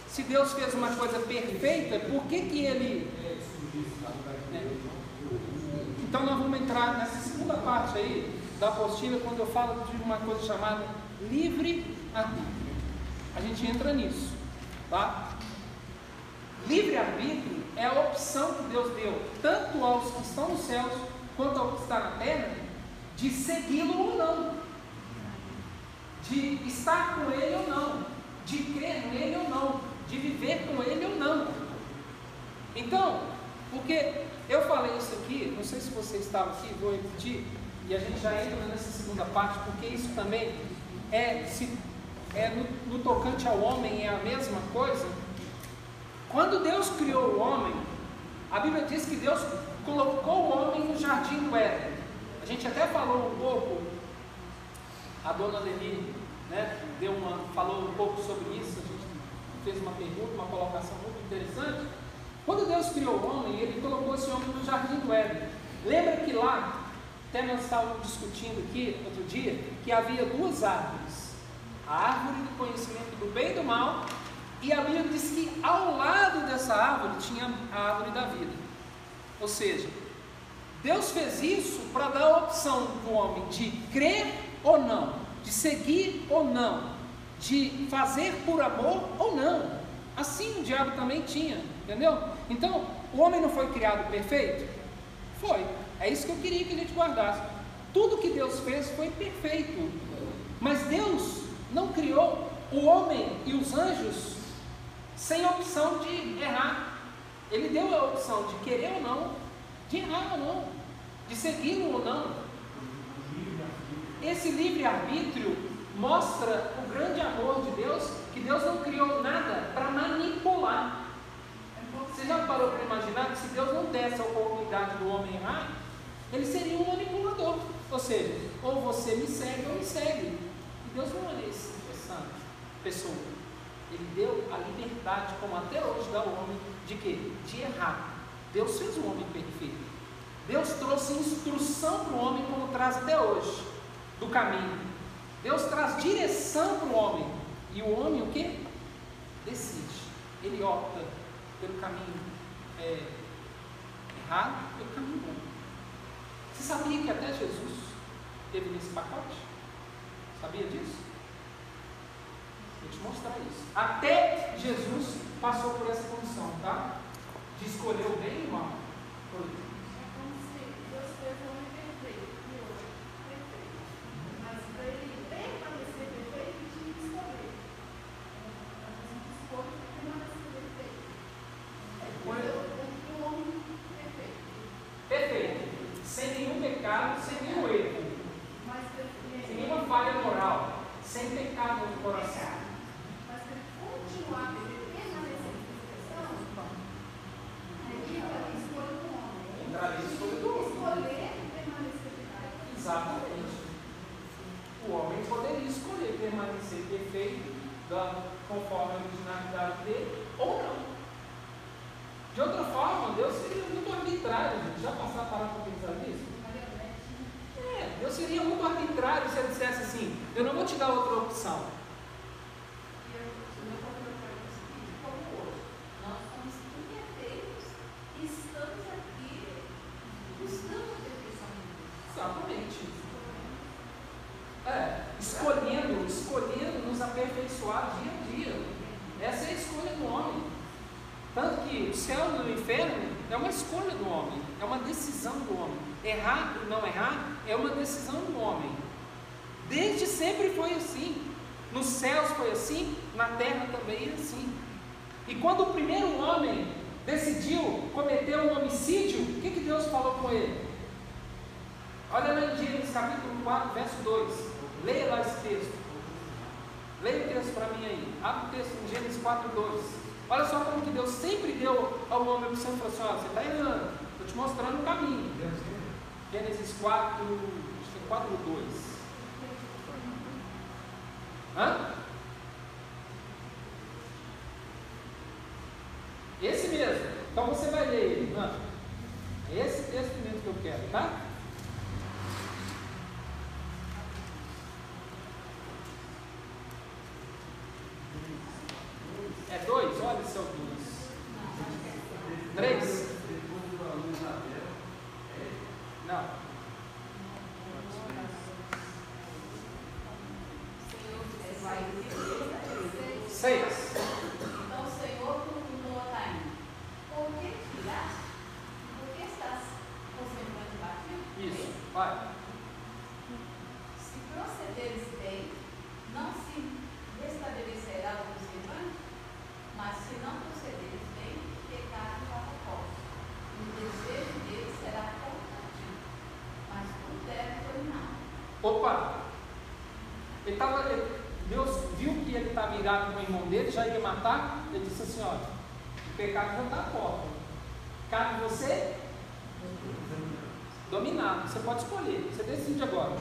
se Deus fez uma coisa perfeita, por que, que ele. É, então nós vamos entrar nessa segunda parte aí da apostila, quando eu falo de uma coisa chamada livre arbítrio. A gente entra nisso, tá? Livre arbítrio é a opção que Deus deu, tanto aos que estão nos céus quanto ao que está na terra, de segui-lo ou não, de estar com ele ou não, de crer nele ou não, de viver com ele ou não. Então, porque eu falei isso aqui, não sei se você estava aqui, vou repetir, e a gente já entra nessa segunda parte, porque isso também é, se, é no, no tocante ao homem, é a mesma coisa. Quando Deus criou o homem, a Bíblia diz que Deus colocou o homem no jardim do Éden. A gente até falou um pouco, a dona Leni né, deu uma, falou um pouco sobre isso, a gente fez uma pergunta, uma colocação muito interessante. Quando Deus criou o homem, ele colocou esse homem no jardim do Éden. Lembra que lá, até nós estávamos discutindo aqui outro dia, que havia duas árvores: a árvore do conhecimento do bem e do mal, e a Bíblia diz que ao lado dessa árvore tinha a árvore da vida. Ou seja, Deus fez isso para dar a opção do homem de crer ou não, de seguir ou não, de fazer por amor ou não. Assim o diabo também tinha, entendeu? Então, o homem não foi criado perfeito? Foi. É isso que eu queria que a gente guardasse. Tudo que Deus fez foi perfeito. Mas Deus não criou o homem e os anjos sem opção de errar. Ele deu a opção de querer ou não, de errar ou não, de segui-lo ou não. Esse livre-arbítrio mostra o grande amor de Deus, que Deus não criou nada para manipular. Você já parou para imaginar que se Deus não desse a oportunidade do homem errar, ele seria um manipulador. Ou seja, ou você me segue ou me segue. E Deus não é esse, essa pessoa. Ele deu a liberdade, como até hoje dá ao homem, de quê? De errar. Deus fez o homem perfeito. Deus trouxe instrução para o homem, como traz até hoje, do caminho. Deus traz direção para o homem. E o homem o que? Decide. Ele opta pelo caminho é, errado, pelo caminho bom. Você sabia que até Jesus teve nesse pacote? Sabia disso? Te mostrar isso. Até Jesus passou por essa condição, tá? De escolher o bem e o mal. Foi. É como se Deus fez um homem perfeito e outro perfeito. Mas para ele permanecer perfeito, ele tinha que escolher. Escolha permanecer perfeito. É o homem perfeito. Perfeito. Sem nenhum pecado, sem nenhum erro. Mas Sem nenhuma falha moral. Sem pecado no coração. Mas para continuar a permanecer em perfeição, aí a escolha do homem. Entraria a escolha do homem. Escolher permanecer perfeito. Exatamente. O homem poderia escolher permanecer perfeito, da, conforme a originalidade dele, ou não. De outra forma, Deus seria muito arbitrário, gente. Já passaram para para pensar nisso? É, Deus seria muito arbitrário se ele dissesse assim: eu não vou te dar outra opção. E eu, eu vou colocar o seguinte, como hoje, nós somos imperfeitos escolhendo, escolhendo nos aperfeiçoar dia a dia. Essa é a escolha do homem. Tanto que o céu e o inferno é uma escolha do homem, é uma decisão do homem. Errar ou não errar é uma decisão do homem. Desde sempre foi assim. Nos céus foi assim, na terra também é assim. E quando o primeiro homem cometer um homicídio, o que, que Deus falou com ele? Olha lá em Gênesis capítulo 4, verso 2. Leia lá esse texto. Leia o texto para mim aí. Abre o texto em Gênesis 4, 2. Olha só como que Deus sempre deu ao homem a opção e falou assim: ó, você está errando, estou te mostrando o caminho. Gênesis 4, acho que é 4, 2. Hã? Esse mesmo. Então você vai ler ele. É esse texto mesmo que eu quero, tá? É dois? Olha se é o dois. Três? Não. Seis. Então o Senhor perguntou a Caim: Por que tiraste? Por que estás com o semblante batido? Isso. Vai. Se procederes bem, não se restabelecerá o teu semblante, mas se não procederes bem, pecado para posto. E o desejo dele será contra ti, mas tu deves dominar. Opa! Ele tava, ele- Deus viu que ele estava irado com o irmão dele, já ia matar. Ele disse assim: olha, o pecado já está porta. Cabe você dominar. Você pode escolher. Você decide agora.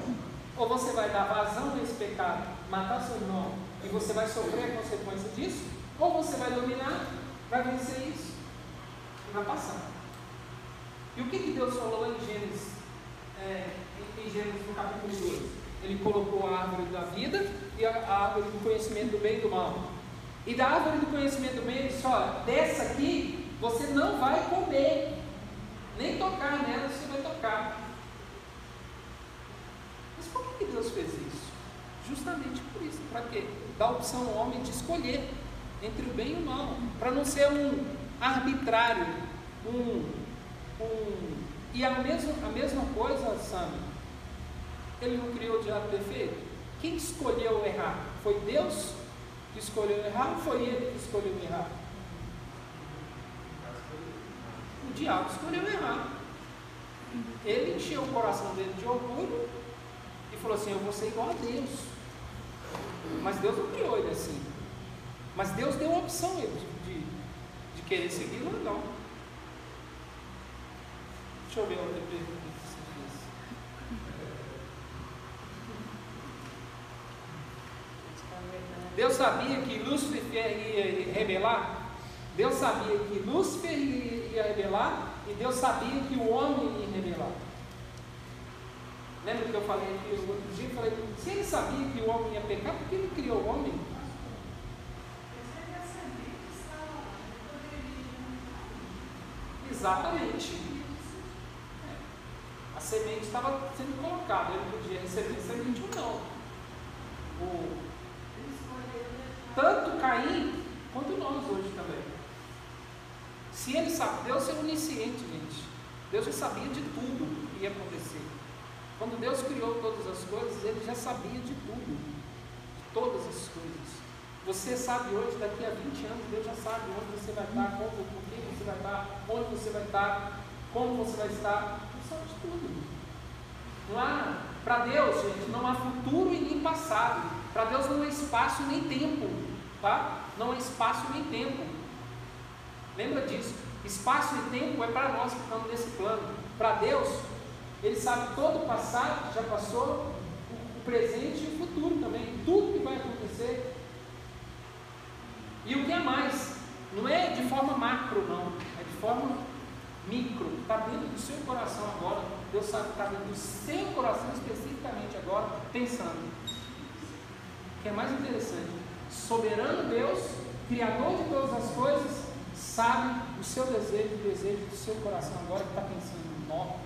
Ou você vai dar vazão nesse pecado, matar seu irmão, e você vai sofrer a consequência disso, ou você vai dominar, vai vencer isso e vai passar. E o que, que Deus falou em Gênesis, é, em Gênesis no capítulo 2? Ele colocou a árvore da vida e a, a árvore do conhecimento do bem e do mal. E da árvore do conhecimento do bem, ele disse: olha, dessa aqui você não vai comer, nem tocar nela você vai tocar. Mas por que Deus fez isso? Justamente por isso. Para quê? Dar opção ao homem de escolher entre o bem e o mal. Para não ser um arbitrário, um. um e a mesma, a mesma coisa, Sam, ele não criou o diabo perfeito? Quem escolheu errar? Foi Deus que escolheu errar ou foi ele que escolheu errar? O diabo escolheu errar. Ele encheu o coração dele de orgulho e falou assim: Eu vou ser igual a Deus. Mas Deus não criou ele assim. Mas Deus deu a opção ele de, de querer segui-lo ou não. Deixa eu ver outra pergunta que você fez. Deus sabia que Lúcifer ia rebelar? Deus sabia que Lúcifer ia rebelar e Deus sabia que o homem ia rebelar. Lembra que eu falei aqui outro dia? Eu falei, se ele sabia que o homem ia pecar, por que ele criou o homem? Exatamente. A semente estava sendo colocada, ele podia receber semente ou não. O, tanto Caim quanto nós hoje também. Se ele sabe, Deus é onisciente, gente. Deus já sabia de tudo que ia acontecer. Quando Deus criou todas as coisas, ele já sabia de tudo, de todas as coisas. Você sabe hoje, daqui a 20 anos, Deus já sabe onde você vai estar, como, com quem você vai estar, onde você vai estar, como você vai estar. Deus sabe de tudo. Há, para Deus, gente, não há futuro e nem passado. Para Deus não há espaço nem tempo, tá? Não há espaço nem tempo. Lembra disso? Espaço e tempo é para nós que estamos nesse plano. Para Deus, Ele sabe todo o passado que já passou, o presente e o futuro também. Tudo que vai acontecer. E o que é mais? Não é de forma macro, não. É de forma micro. Está dentro do seu coração agora. Deus sabe que está dentro do seu coração especificamente agora, pensando. O que é mais interessante? Soberano Deus, Criador de todas as coisas, sabe o seu desejo, o desejo do seu coração agora que está pensando, nó.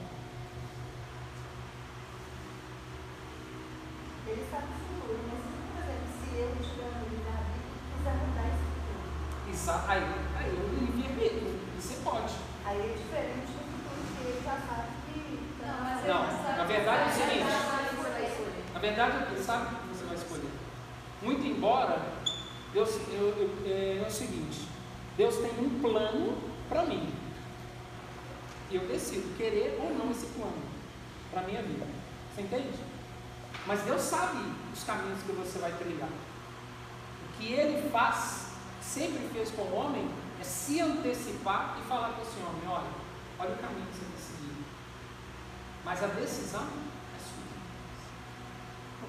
Ele sabe a escritura, mas por exemplo, se eu estiver no livro da Bíblia, quiser mudar a escritura. Exato. Aí, aí eu livre-arbítrio. E você pode. Aí é diferente do futuro que ele já sabe que. Não, mas Não, ele sabe na verdade é o seguinte. Na verdade, ele sabe o que você vai escolher. Muito embora, Deus, eu, eu- é, é o seguinte: Deus tem um plano para mim. E eu decido querer ou não esse plano para a minha vida. Você entende? Mas Deus sabe os caminhos que você vai trilhar. O que ele faz, sempre fez com o homem, é se antecipar e falar para esse homem: olha, olha o caminho que você vai seguir. Mas a decisão é sua. O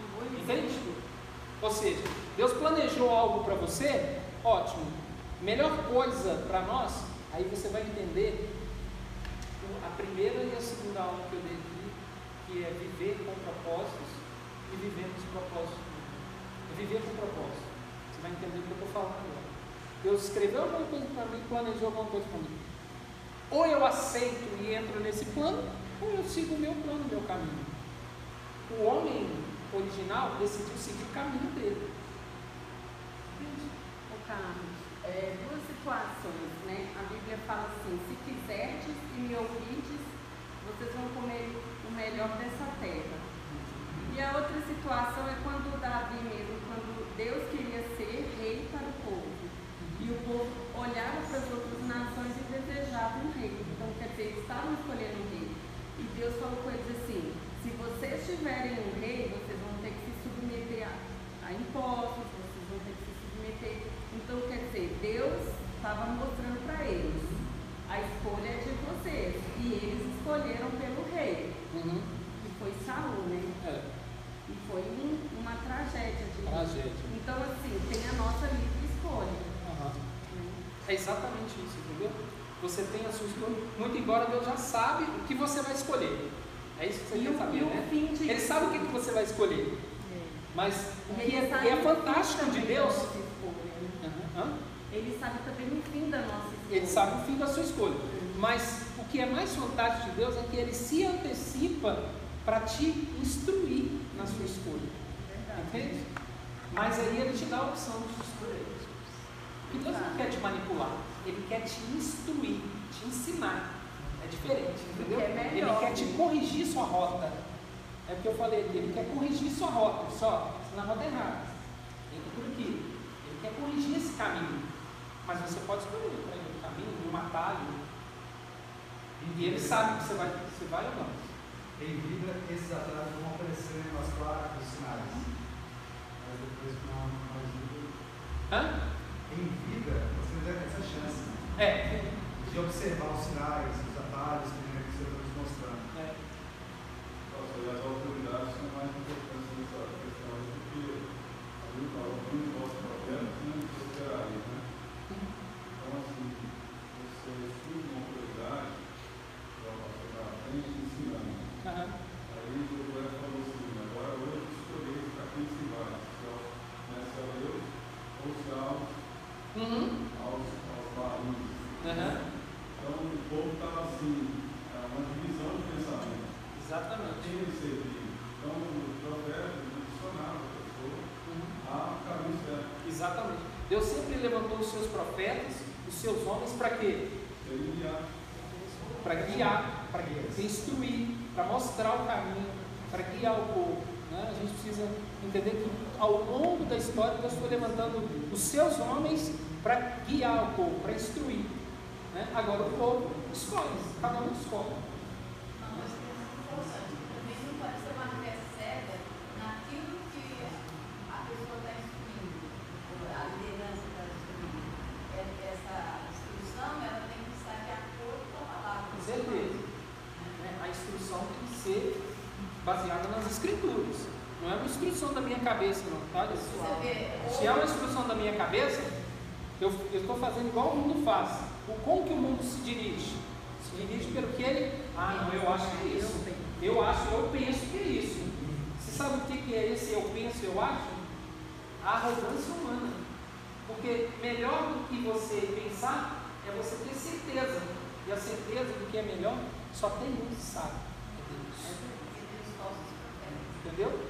um bom Entende? Ou seja, Deus planejou algo para você, ótimo. Melhor coisa para nós, aí você vai entender a primeira e a segunda aula que eu dei aqui, que é viver com propósitos e viver nos propósitos. É viver com propósito. Você vai entender o que eu estou falando agora. Deus escreveu alguma coisa para mim, planejou alguma coisa para mim. Ou eu aceito e entro nesse plano, ou eu sigo o meu plano, o meu caminho. O homem original decidiu seguir o caminho dele. Entende? Ô Carlos, é, duas situações, né? A Bíblia fala assim, se quiserdes e me ouvides, vocês vão comer o melhor dessa terra. E a outra situação é quando Davi mesmo, quando Deus queria ser rei para o povo. E o povo olhava para as outras nações e desejava um rei. Então, quer dizer, eles estavam escolhendo um rei. E Deus falou com eles assim, se vocês tiverem um rei, vocês vão ter que se submeter a, a impostos, vocês vão ter que se submeter. Então, quer dizer, Deus estava mostrando para eles, a escolha é de vocês. E eles escolheram pelo rei, Uhum. que foi Saul, né? É, E foi um- uma tragédia de tragédia. Então, assim, tem a nossa livre escolha. Né? É exatamente isso, entendeu? Você tem a sua escolha. Muito embora Deus já sabe o que você vai escolher. É isso que você E quer o, saber, né? de Ele sabe o que, que você vai escolher. Mas o que é, é fantástico de Deus. Hã? Ele sabe também o fim da nossa escolha. Ele sabe o fim da sua escolha. Mas o que é mais fantástico de Deus é que ele se antecipa para te instruir na sua escolha. Verdade. Entende? Mas aí ele te dá a opção de escolher. Porque Deus não quer te manipular, ele quer te instruir, te ensinar. É diferente, entendeu? É melhor, ele quer te né? corrigir sua rota. É o que eu falei aqui, ele quer corrigir sua rota. Só, você na rota errada. Entra por aqui. Ele quer corrigir esse caminho. Mas você pode escolher para ele um caminho, um atalho. E ele sabe que você vai, que você vai ou não. Em vida, esses atalhos vão aparecer nas placas, nos sinais. Mas depois, não, mais vida. Hã? Em vida, você vai ter essa chance É. de observar os sinais, atalhos que você está nos mostrando. é autoridades são mais importantes nessa questão do que a luta, o que os problemas, né, que você aí, né? Então, assim, você estuda uma autoridade, ela passa para frente ensinando. Aham. Aí o Josué falou assim, agora hoje escolher para quem se vai, se ao, né, se ao Deus ou se aos, Uhum. aos, aos barulhos. Aham. Então o povo estava assim, uma divisão de pensamento. Exatamente. quem servia? Então o profeta direcionava a pessoa Uhum. a caminho certo. Exatamente. Deus sempre levantou os seus profetas, os seus homens, para quê? Ele guiar. Para guiar, para instruir, para mostrar o caminho, para guiar o povo. né? A gente precisa entender que ao longo da história Deus foi levantando os seus homens para guiar o povo, para instruir. né? Agora o povo escolhe, cada um escolhe. Não, mas tem uma importante. Também não pode ser uma fé cega naquilo que a pessoa está instruindo, a liderança está instruindo. É- Essa instrução ela tem que estar de acordo com a palavra. Com certeza. né? A instrução tem que ser baseada nas escrituras. Não é uma instrução da minha cabeça, não, tá? Vê, Se é uma instrução da minha cabeça, eu estou fazendo igual o mundo faz. O como que o mundo se dirige? Dirige pelo que ele. Ah, não, eu acho que é isso. Eu acho, eu penso que é isso. Você sabe o que é esse eu penso, eu acho? A arrogância humana. Porque melhor do que você pensar é você ter certeza. E a certeza do que é melhor só tem um que sabe. É Deus. Falsos profetas. Entendeu?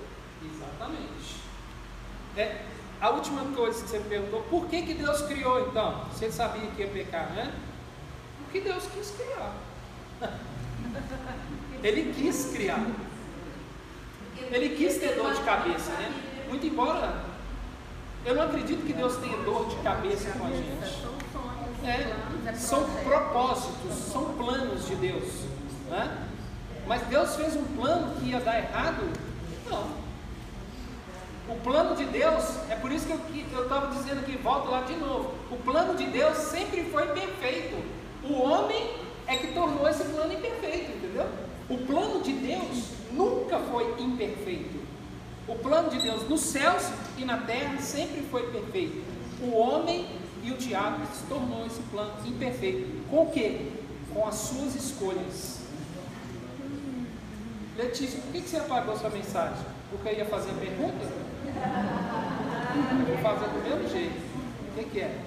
Exatamente. É, a última coisa que você me perguntou, por que, que Deus criou então? Ele sabia que ia pecar, né? Porque Deus quis criar. Ele quis criar. Ele quis ter dor de cabeça, né? Muito embora eu não acredito que Deus tenha dor de cabeça com a gente. É, são propósitos, são planos de Deus. Né? Mas Deus fez um plano que ia dar errado? Não. O plano de Deus, é por isso que eu estava dizendo aqui, volto lá de novo. O plano de Deus sempre foi perfeito. O homem é que tornou esse plano imperfeito, entendeu? O plano de Deus nunca foi imperfeito. O plano de Deus nos céus e na terra sempre foi perfeito. O homem e o diabo se tornou esse plano imperfeito. Com o quê? Com as suas escolhas. Letícia, por que você apagou sua mensagem? Porque eu ia fazer a pergunta? Vou fazer do mesmo jeito. O que, que é?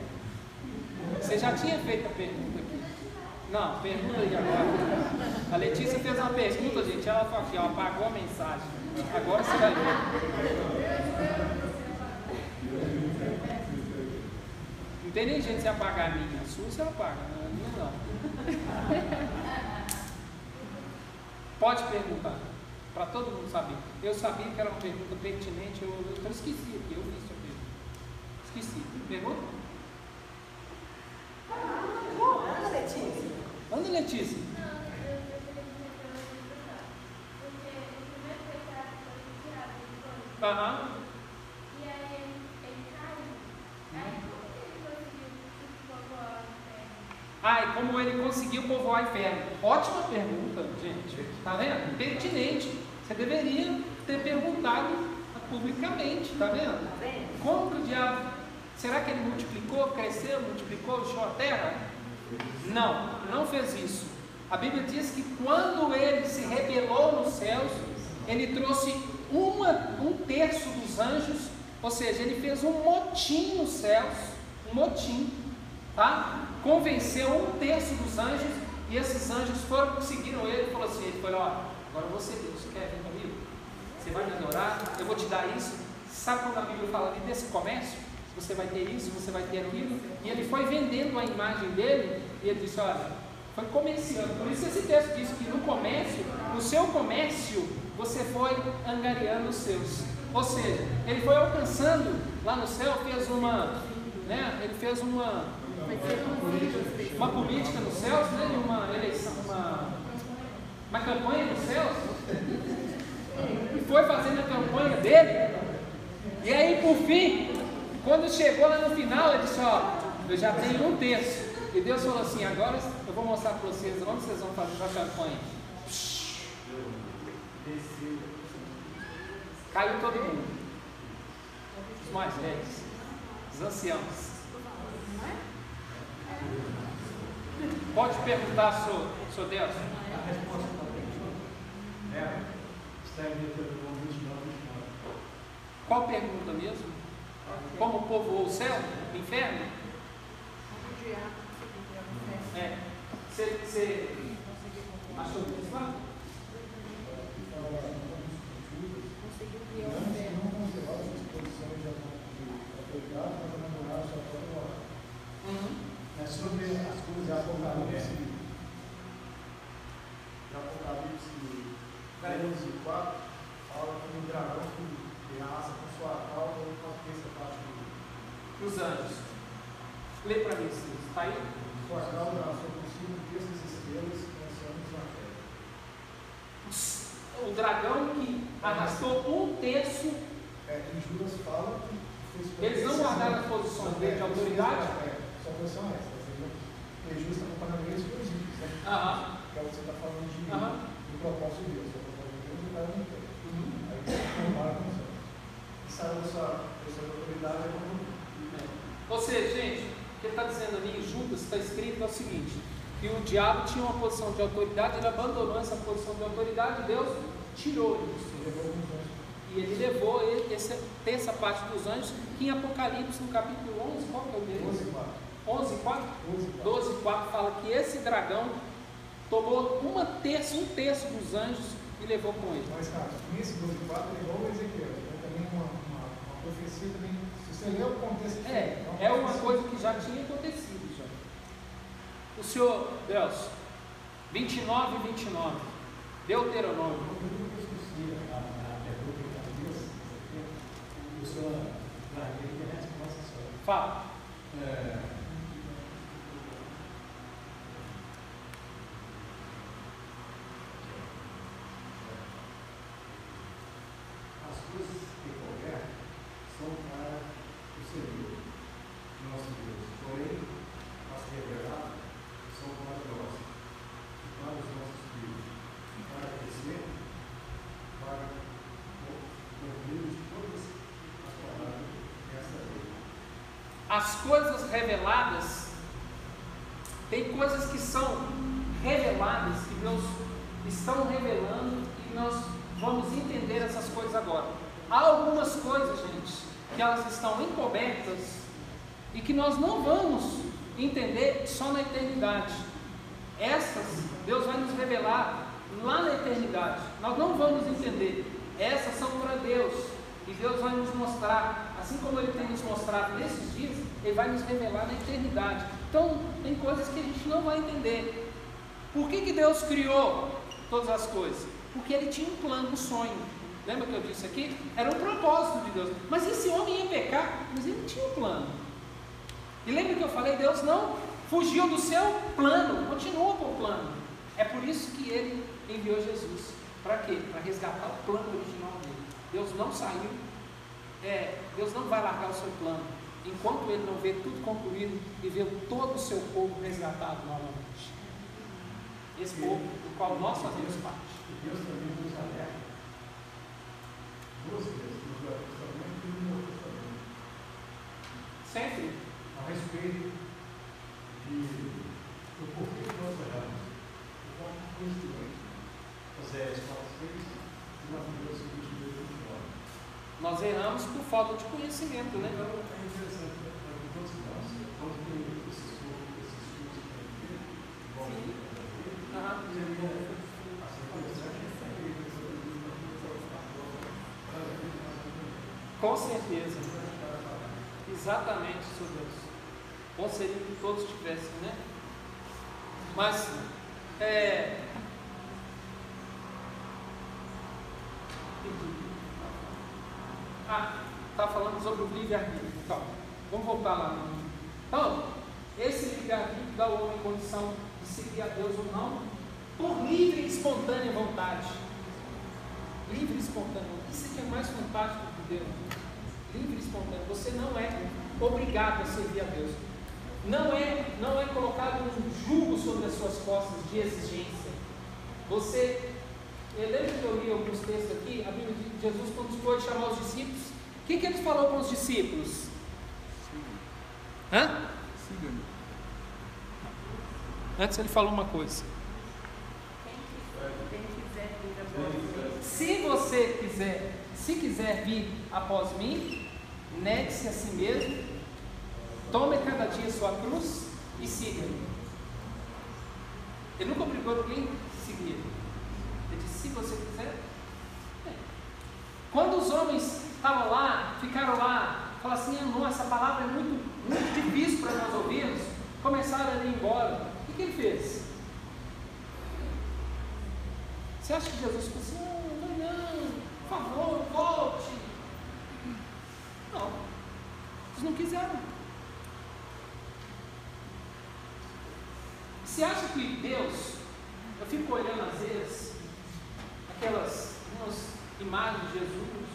Você já tinha feito a pergunta? Não, pergunta aí agora. A Letícia fez uma pergunta, gente. Ela falou aqui, ó, apagou a mensagem. Agora você vai ver. Não tem nem jeito de você apagar a minha. A sua você apaga, a minha não. Pode perguntar, para todo mundo saber. Eu sabia que era uma pergunta pertinente, eu, eu, esqueci aqui, eu vi sua pergunta. Esqueci. Pergunta? Ana Letícia. Ana Letícia. Aham. E aí ele, ele caiu. Aí como que ele conseguiu tipo, povoar o inferno? Ah, e como ele conseguiu povoar o inferno? Ótima pergunta, gente. Tá vendo? Pertinente. Você deveria ter perguntado publicamente, tá vendo? Como que o diabo. Será que ele multiplicou, cresceu, multiplicou, encheu a terra? Não, não fez isso. A Bíblia diz que quando ele se rebelou nos céus, ele trouxe uma, um terço dos anjos, ou seja, ele fez um motim nos céus, um motim, tá? Convenceu um terço dos anjos e esses anjos foram, seguiram ele e falou assim, ele falou, ó, agora você Deus, quer vir comigo? Você vai me adorar, eu vou te dar isso. Sabe quando a Bíblia fala ali desse comércio? Você vai ter isso, você vai ter aquilo. E ele foi vendendo a imagem dele e ele disse, olha, foi comerciando. Por isso esse texto diz que no comércio, no seu comércio, você foi angariando os seus. Ou seja, ele foi alcançando lá no céu, fez uma, né, ele fez uma, uma política nos céus, né, uma eleição, uma, uma campanha nos céus, e foi fazendo a campanha dele, e aí por fim, quando chegou lá no final, ele disse, ó, eu já tenho um terço. E Deus falou assim, agora eu vou mostrar para vocês onde vocês vão fazer a campanha. Caiu todo mundo. Os mais velhos, os anciãos. Pode perguntar, senhor, senhor Deus. A resposta a é, está em Deuteronômio 29, 29. Qual pergunta mesmo? Como povoou o céu, o inferno? É. Você, você achou isso lá? Uhum. É sobre as coisas de Apocalipse. De Apocalipse 11 e 4, fala que o dragão que raça com sua cauda e com a Os anjos. Lê para mim, está aí? Sua cauda raçou consigo terças estrelas que lançamos na terra. O dragão que arrastou um terço, É, e Judas fala que fez eles não guardaram as posições dele de autoridade? É, só posição é essa. Porque Judas está comparando eles com os ímpios, né? Aham. Que é o que você está falando de, do propósito de Deus. O propósito de Deus é dar um tempo. Uhum. Aí eles formaram com isso. E saiu dessa, dessa autoridade é como É. Ou seja, gente, o que ele está dizendo ali em Judas está escrito é o seguinte: que o diabo tinha uma posição de autoridade, ele abandonou essa posição de autoridade, Deus tirou ele. E ele levou ele, essa terça parte dos anjos, que em Apocalipse, no capítulo 11, qual que é o dele? 12 e 4. 11, 4? 12 e 4. 12, 4 fala que esse dragão tomou uma terça, um terço dos anjos e levou com ele. Mas, cara, nesse 12 e 4 é igual o Ezequiel. né? acontecido, bem- se você o contexto. É, é uma coisa que já tinha acontecido já. O senhor, Deus, 29 e 29, Deuteronômio. Fala. É, as coisas que houver são para o Senhor, nosso Deus. Porém, as são para nós, e para os nossos filhos, para crescer, para cumprirmos todas as palavras desta lei. As coisas reveladas, tem coisas que são reveladas, que Deus estão revelando e nós vamos entender essas coisas agora. Há algumas coisas, gente, que elas estão encobertas e que nós não vamos entender só na eternidade. Essas Deus vai nos revelar lá na eternidade. Nós não vamos entender. Essas são para Deus. E Deus vai nos mostrar, assim como Ele tem nos mostrado nesses dias, Ele vai nos revelar na eternidade. Então, tem coisas que a gente não vai entender. Por que, que Deus criou todas as coisas? Porque Ele tinha um plano, um sonho. Lembra que eu disse aqui? Era um propósito de Deus. Mas esse homem ia pecar, mas ele tinha um plano. E lembra que eu falei? Deus não fugiu do seu plano, continuou com o plano. É por isso que ele enviou Jesus. Para quê? Para resgatar o plano original dele. Deus não saiu, é, Deus não vai largar o seu plano, enquanto ele não vê tudo concluído e vê todo o seu povo resgatado novamente. Esse povo do qual nós fazemos parte. Deus também nos alerta duas vezes, no Velho Testamento e no Novo Testamento, Sempre. A respeito de, do porquê que nós erramos. O qual foi instrumento. Oséias 4, 6 e Mateus 22, 29. Nós erramos por falta de conhecimento, né? Então, é interessante né, para todos nós, quando tem esses estudos, esses estudos que tem que ter, que interessante que Com certeza. Exatamente, Senhor Deus. Bom seria que todos tivessem, né? Mas, é. Ah, está falando sobre o livre-arbítrio. Então, vamos voltar lá. Então, esse livre-arbítrio dá ao homem condição de seguir a Deus ou não, por livre e espontânea vontade. Livre e espontânea. Isso aqui é mais fantástico que Deus. Livre e espontâneo. Você não é obrigado a servir a Deus. Não é, não é colocado um jugo sobre as suas costas de exigência. Você, eu lembro que eu li alguns textos aqui, a Bíblia que Jesus, quando foi chamar os discípulos, o que, que ele falou com os discípulos? Hã? Siga-me. Antes ele falou uma coisa. Quem quiser vir após mim, Se você quiser, se quiser vir após mim, negue-se a si mesmo, tome cada dia sua cruz e siga-me. Ele nunca obrigou ninguém a seguir. Ele disse, se você quiser. é. Quando os homens estavam lá, ficaram lá, falaram assim, ah, não, essa palavra é muito, muito difícil para nós ouvirmos, começaram a ir embora. O que, ele fez? Você acha que Jesus falou assim, não, não, não, por favor, volte? Não, eles não quiseram. Você acha que Deus, eu fico olhando às vezes, aquelas imagens de Jesus,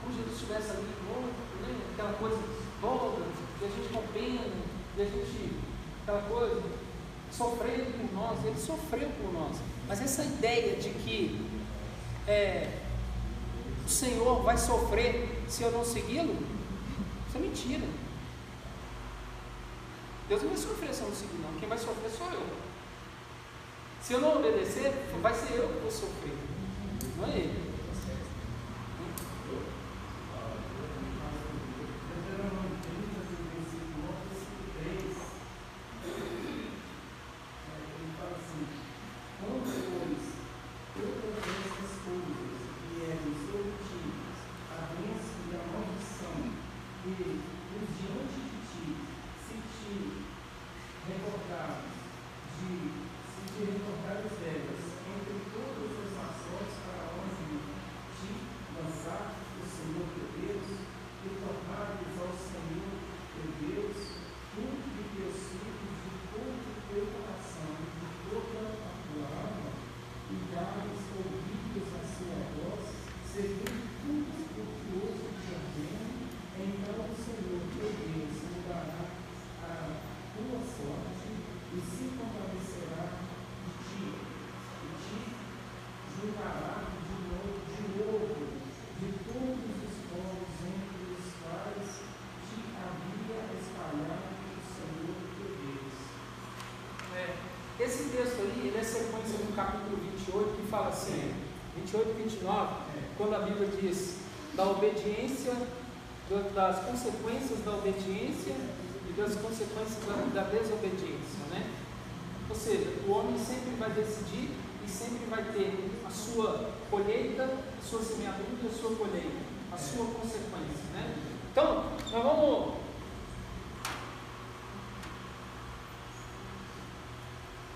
como Jesus estivesse ali, morto, né? aquela coisa toda, e a gente com pena, e a gente, aquela coisa, sofrendo por nós, ele sofreu por nós. Mas essa ideia de que é, o Senhor vai sofrer se eu não segui-lo, isso é mentira. Deus não vai sofrer se eu não seguir, não. Quem vai sofrer sou eu. Se eu não obedecer, vai ser eu que vou sofrer, não é ele. Deuteronômio 30, versículo 11, 3. Ele fala assim: Quando, pois, todas essas coisas vierem sobre ti, a bênção e a maldição, sequência no capítulo 28 que fala assim, 28 e 29, quando a Bíblia diz da obediência, do- das consequências da obediência e das consequências da, da desobediência, né? Ou seja, o homem sempre vai decidir e sempre vai ter a sua colheita, a sua semeadura e a sua colheita, a sua consequência, né? Então, nós vamos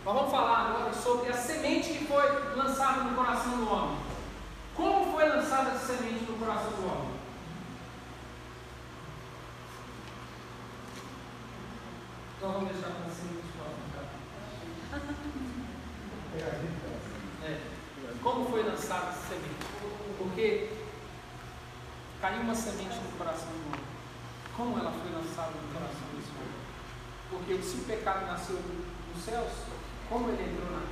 Nós vamos falar agora sobre a semente que foi lançada no coração do homem. Como foi lançada essa semente no coração do homem? Então vamos deixar para a semente próxima. É. Como foi lançada essa semente? Porque caiu uma semente no coração do homem. Como ela foi lançada no coração desse homem? Porque se o pecado nasceu nos céus, como ele entrou na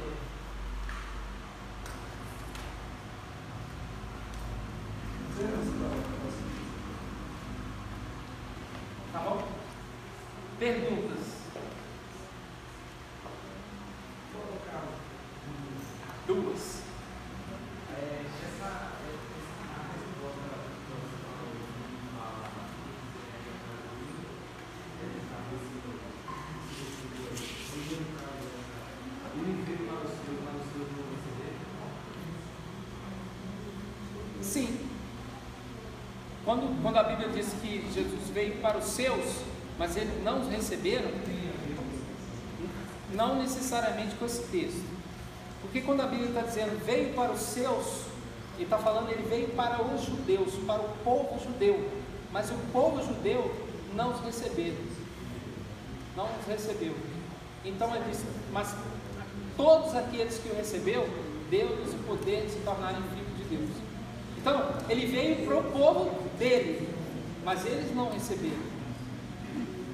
Quando, quando a Bíblia diz que Jesus veio para os seus, mas eles não os receberam, não necessariamente com esse texto. Porque quando a Bíblia está dizendo veio para os seus, ele está falando ele veio para os judeus, para o povo judeu. Mas o povo judeu não os recebeu. Não os recebeu. Então ele disse, mas todos aqueles que o recebeu, deu-lhes o poder de se tornarem filhos de Deus. Então, ele veio para o povo dele, mas eles não receberam.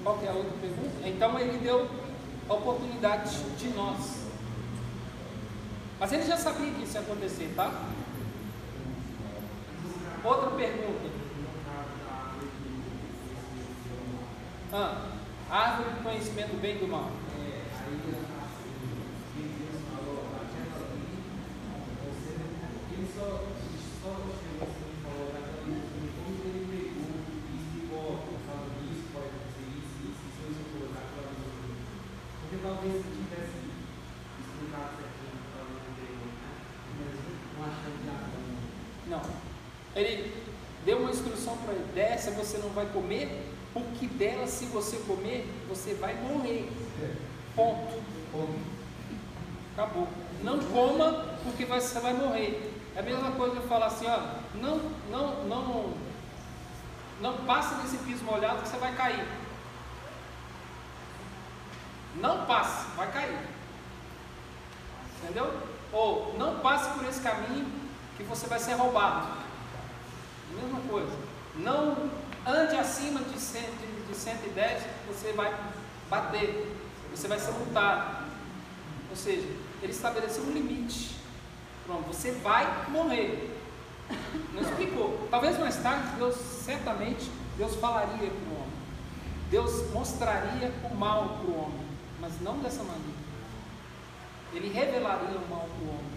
Qual é a outra pergunta? Então ele deu a oportunidade de nós. Mas ele já sabia que isso ia acontecer, tá? Outra pergunta. Ah, árvore do conhecimento bem do mal. Porque talvez se tivesse explicado certinho para o anterior, mas não achando de água. Não. Ele deu uma instrução para ele: dessa você não vai comer, porque dela, se você comer, você vai morrer. Ponto. Acabou. Não coma, porque você vai morrer. É a mesma coisa eu falar assim: ó, não, não, não, não passa nesse piso molhado que você vai cair. Não passe, vai cair. Entendeu? Ou não passe por esse caminho que você vai ser roubado. Mesma coisa. Não ande acima de, 100, de, de 110, você vai bater. Você vai ser multado. Ou seja, ele estabeleceu um limite. Pronto, você vai morrer. Não explicou. Talvez mais tarde, Deus, certamente, Deus falaria para o homem. Deus mostraria o mal para o homem, mas não dessa maneira. Ele revelaria o mal para o homem,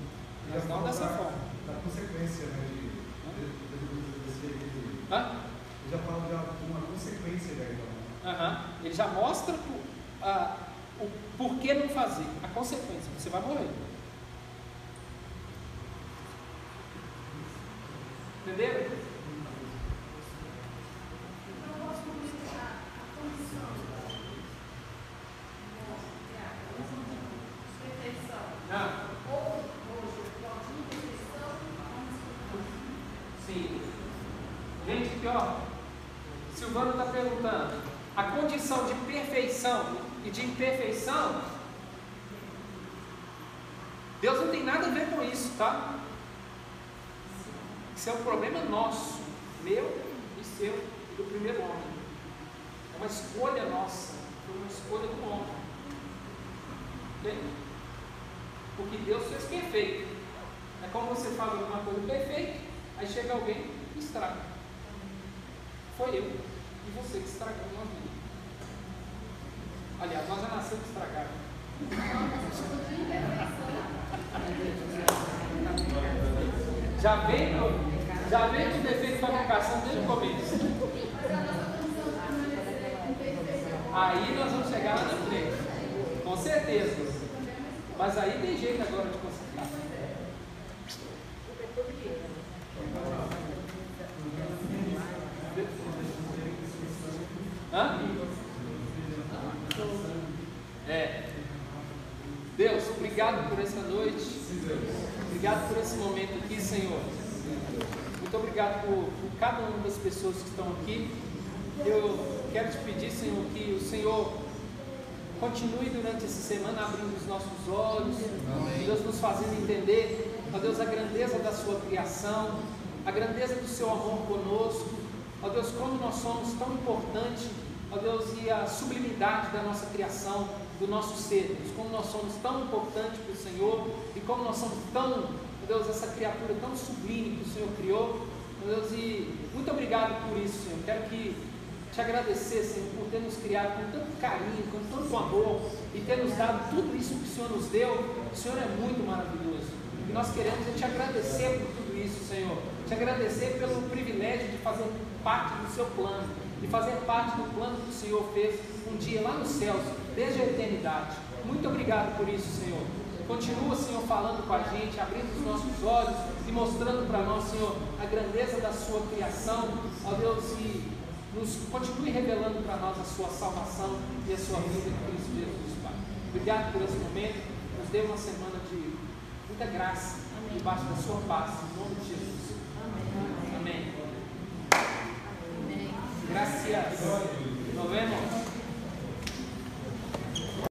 mas não dessa forma. Da consequência, né? De, de, de, de, de, já fala de uma consequência da então. Aham. Ele já mostra o, a, o porquê não fazer, a consequência. Você vai morrer. Entenderam? Ah. Sim. Gente, aqui ó, Silvano está perguntando, a condição de perfeição e de imperfeição, Deus não tem nada a ver com isso, tá? Isso é um problema nosso, meu e seu e do primeiro homem. É uma escolha nossa, foi uma escolha do homem. Entende? Porque Deus fez perfeito. É como você faz alguma coisa perfeita, aí chega alguém e estraga. Foi eu e você que estragamos a vida. Aliás, nós já nascemos estragados. Já vem, já vem com defeito de fabricação desde o começo. Aí nós vamos chegar lá na frente. Com certeza. Mas aí tem jeito agora de consertar. Hã? É. Deus, obrigado por essa noite. Obrigado por esse momento aqui, Senhor. Muito obrigado por, por cada uma das pessoas que estão aqui. Eu quero te pedir, Senhor, que o Senhor continue durante essa semana abrindo os nossos olhos, Deus nos fazendo entender, ó Deus, a grandeza da sua criação, a grandeza do seu amor conosco, ó Deus, como nós somos tão importantes, ó Deus, e a sublimidade da nossa criação, do nosso ser, Deus, como nós somos tão importantes para o Senhor e como nós somos tão, Deus, essa criatura tão sublime que o Senhor criou, Deus, e muito obrigado por isso, Senhor. Quero que te agradecer, Senhor, por ter nos criado com tanto carinho, com tanto amor e ter nos dado tudo isso que o Senhor nos deu. O Senhor é muito maravilhoso. E nós queremos é te agradecer por tudo isso, Senhor. Te agradecer pelo privilégio de fazer parte do seu plano, de fazer parte do plano que o Senhor fez um dia lá nos céus, desde a eternidade. Muito obrigado por isso, Senhor. Continua, Senhor, falando com a gente, abrindo os nossos olhos e mostrando para nós, Senhor, a grandeza da sua criação, ó Deus, e nos continue revelando para nós a sua salvação e a sua vida em Cristo Jesus, Pai. Obrigado por esse momento, nos dê uma semana de muita graça, debaixo da sua paz, em nome de Jesus. Gracias. Nos vemos.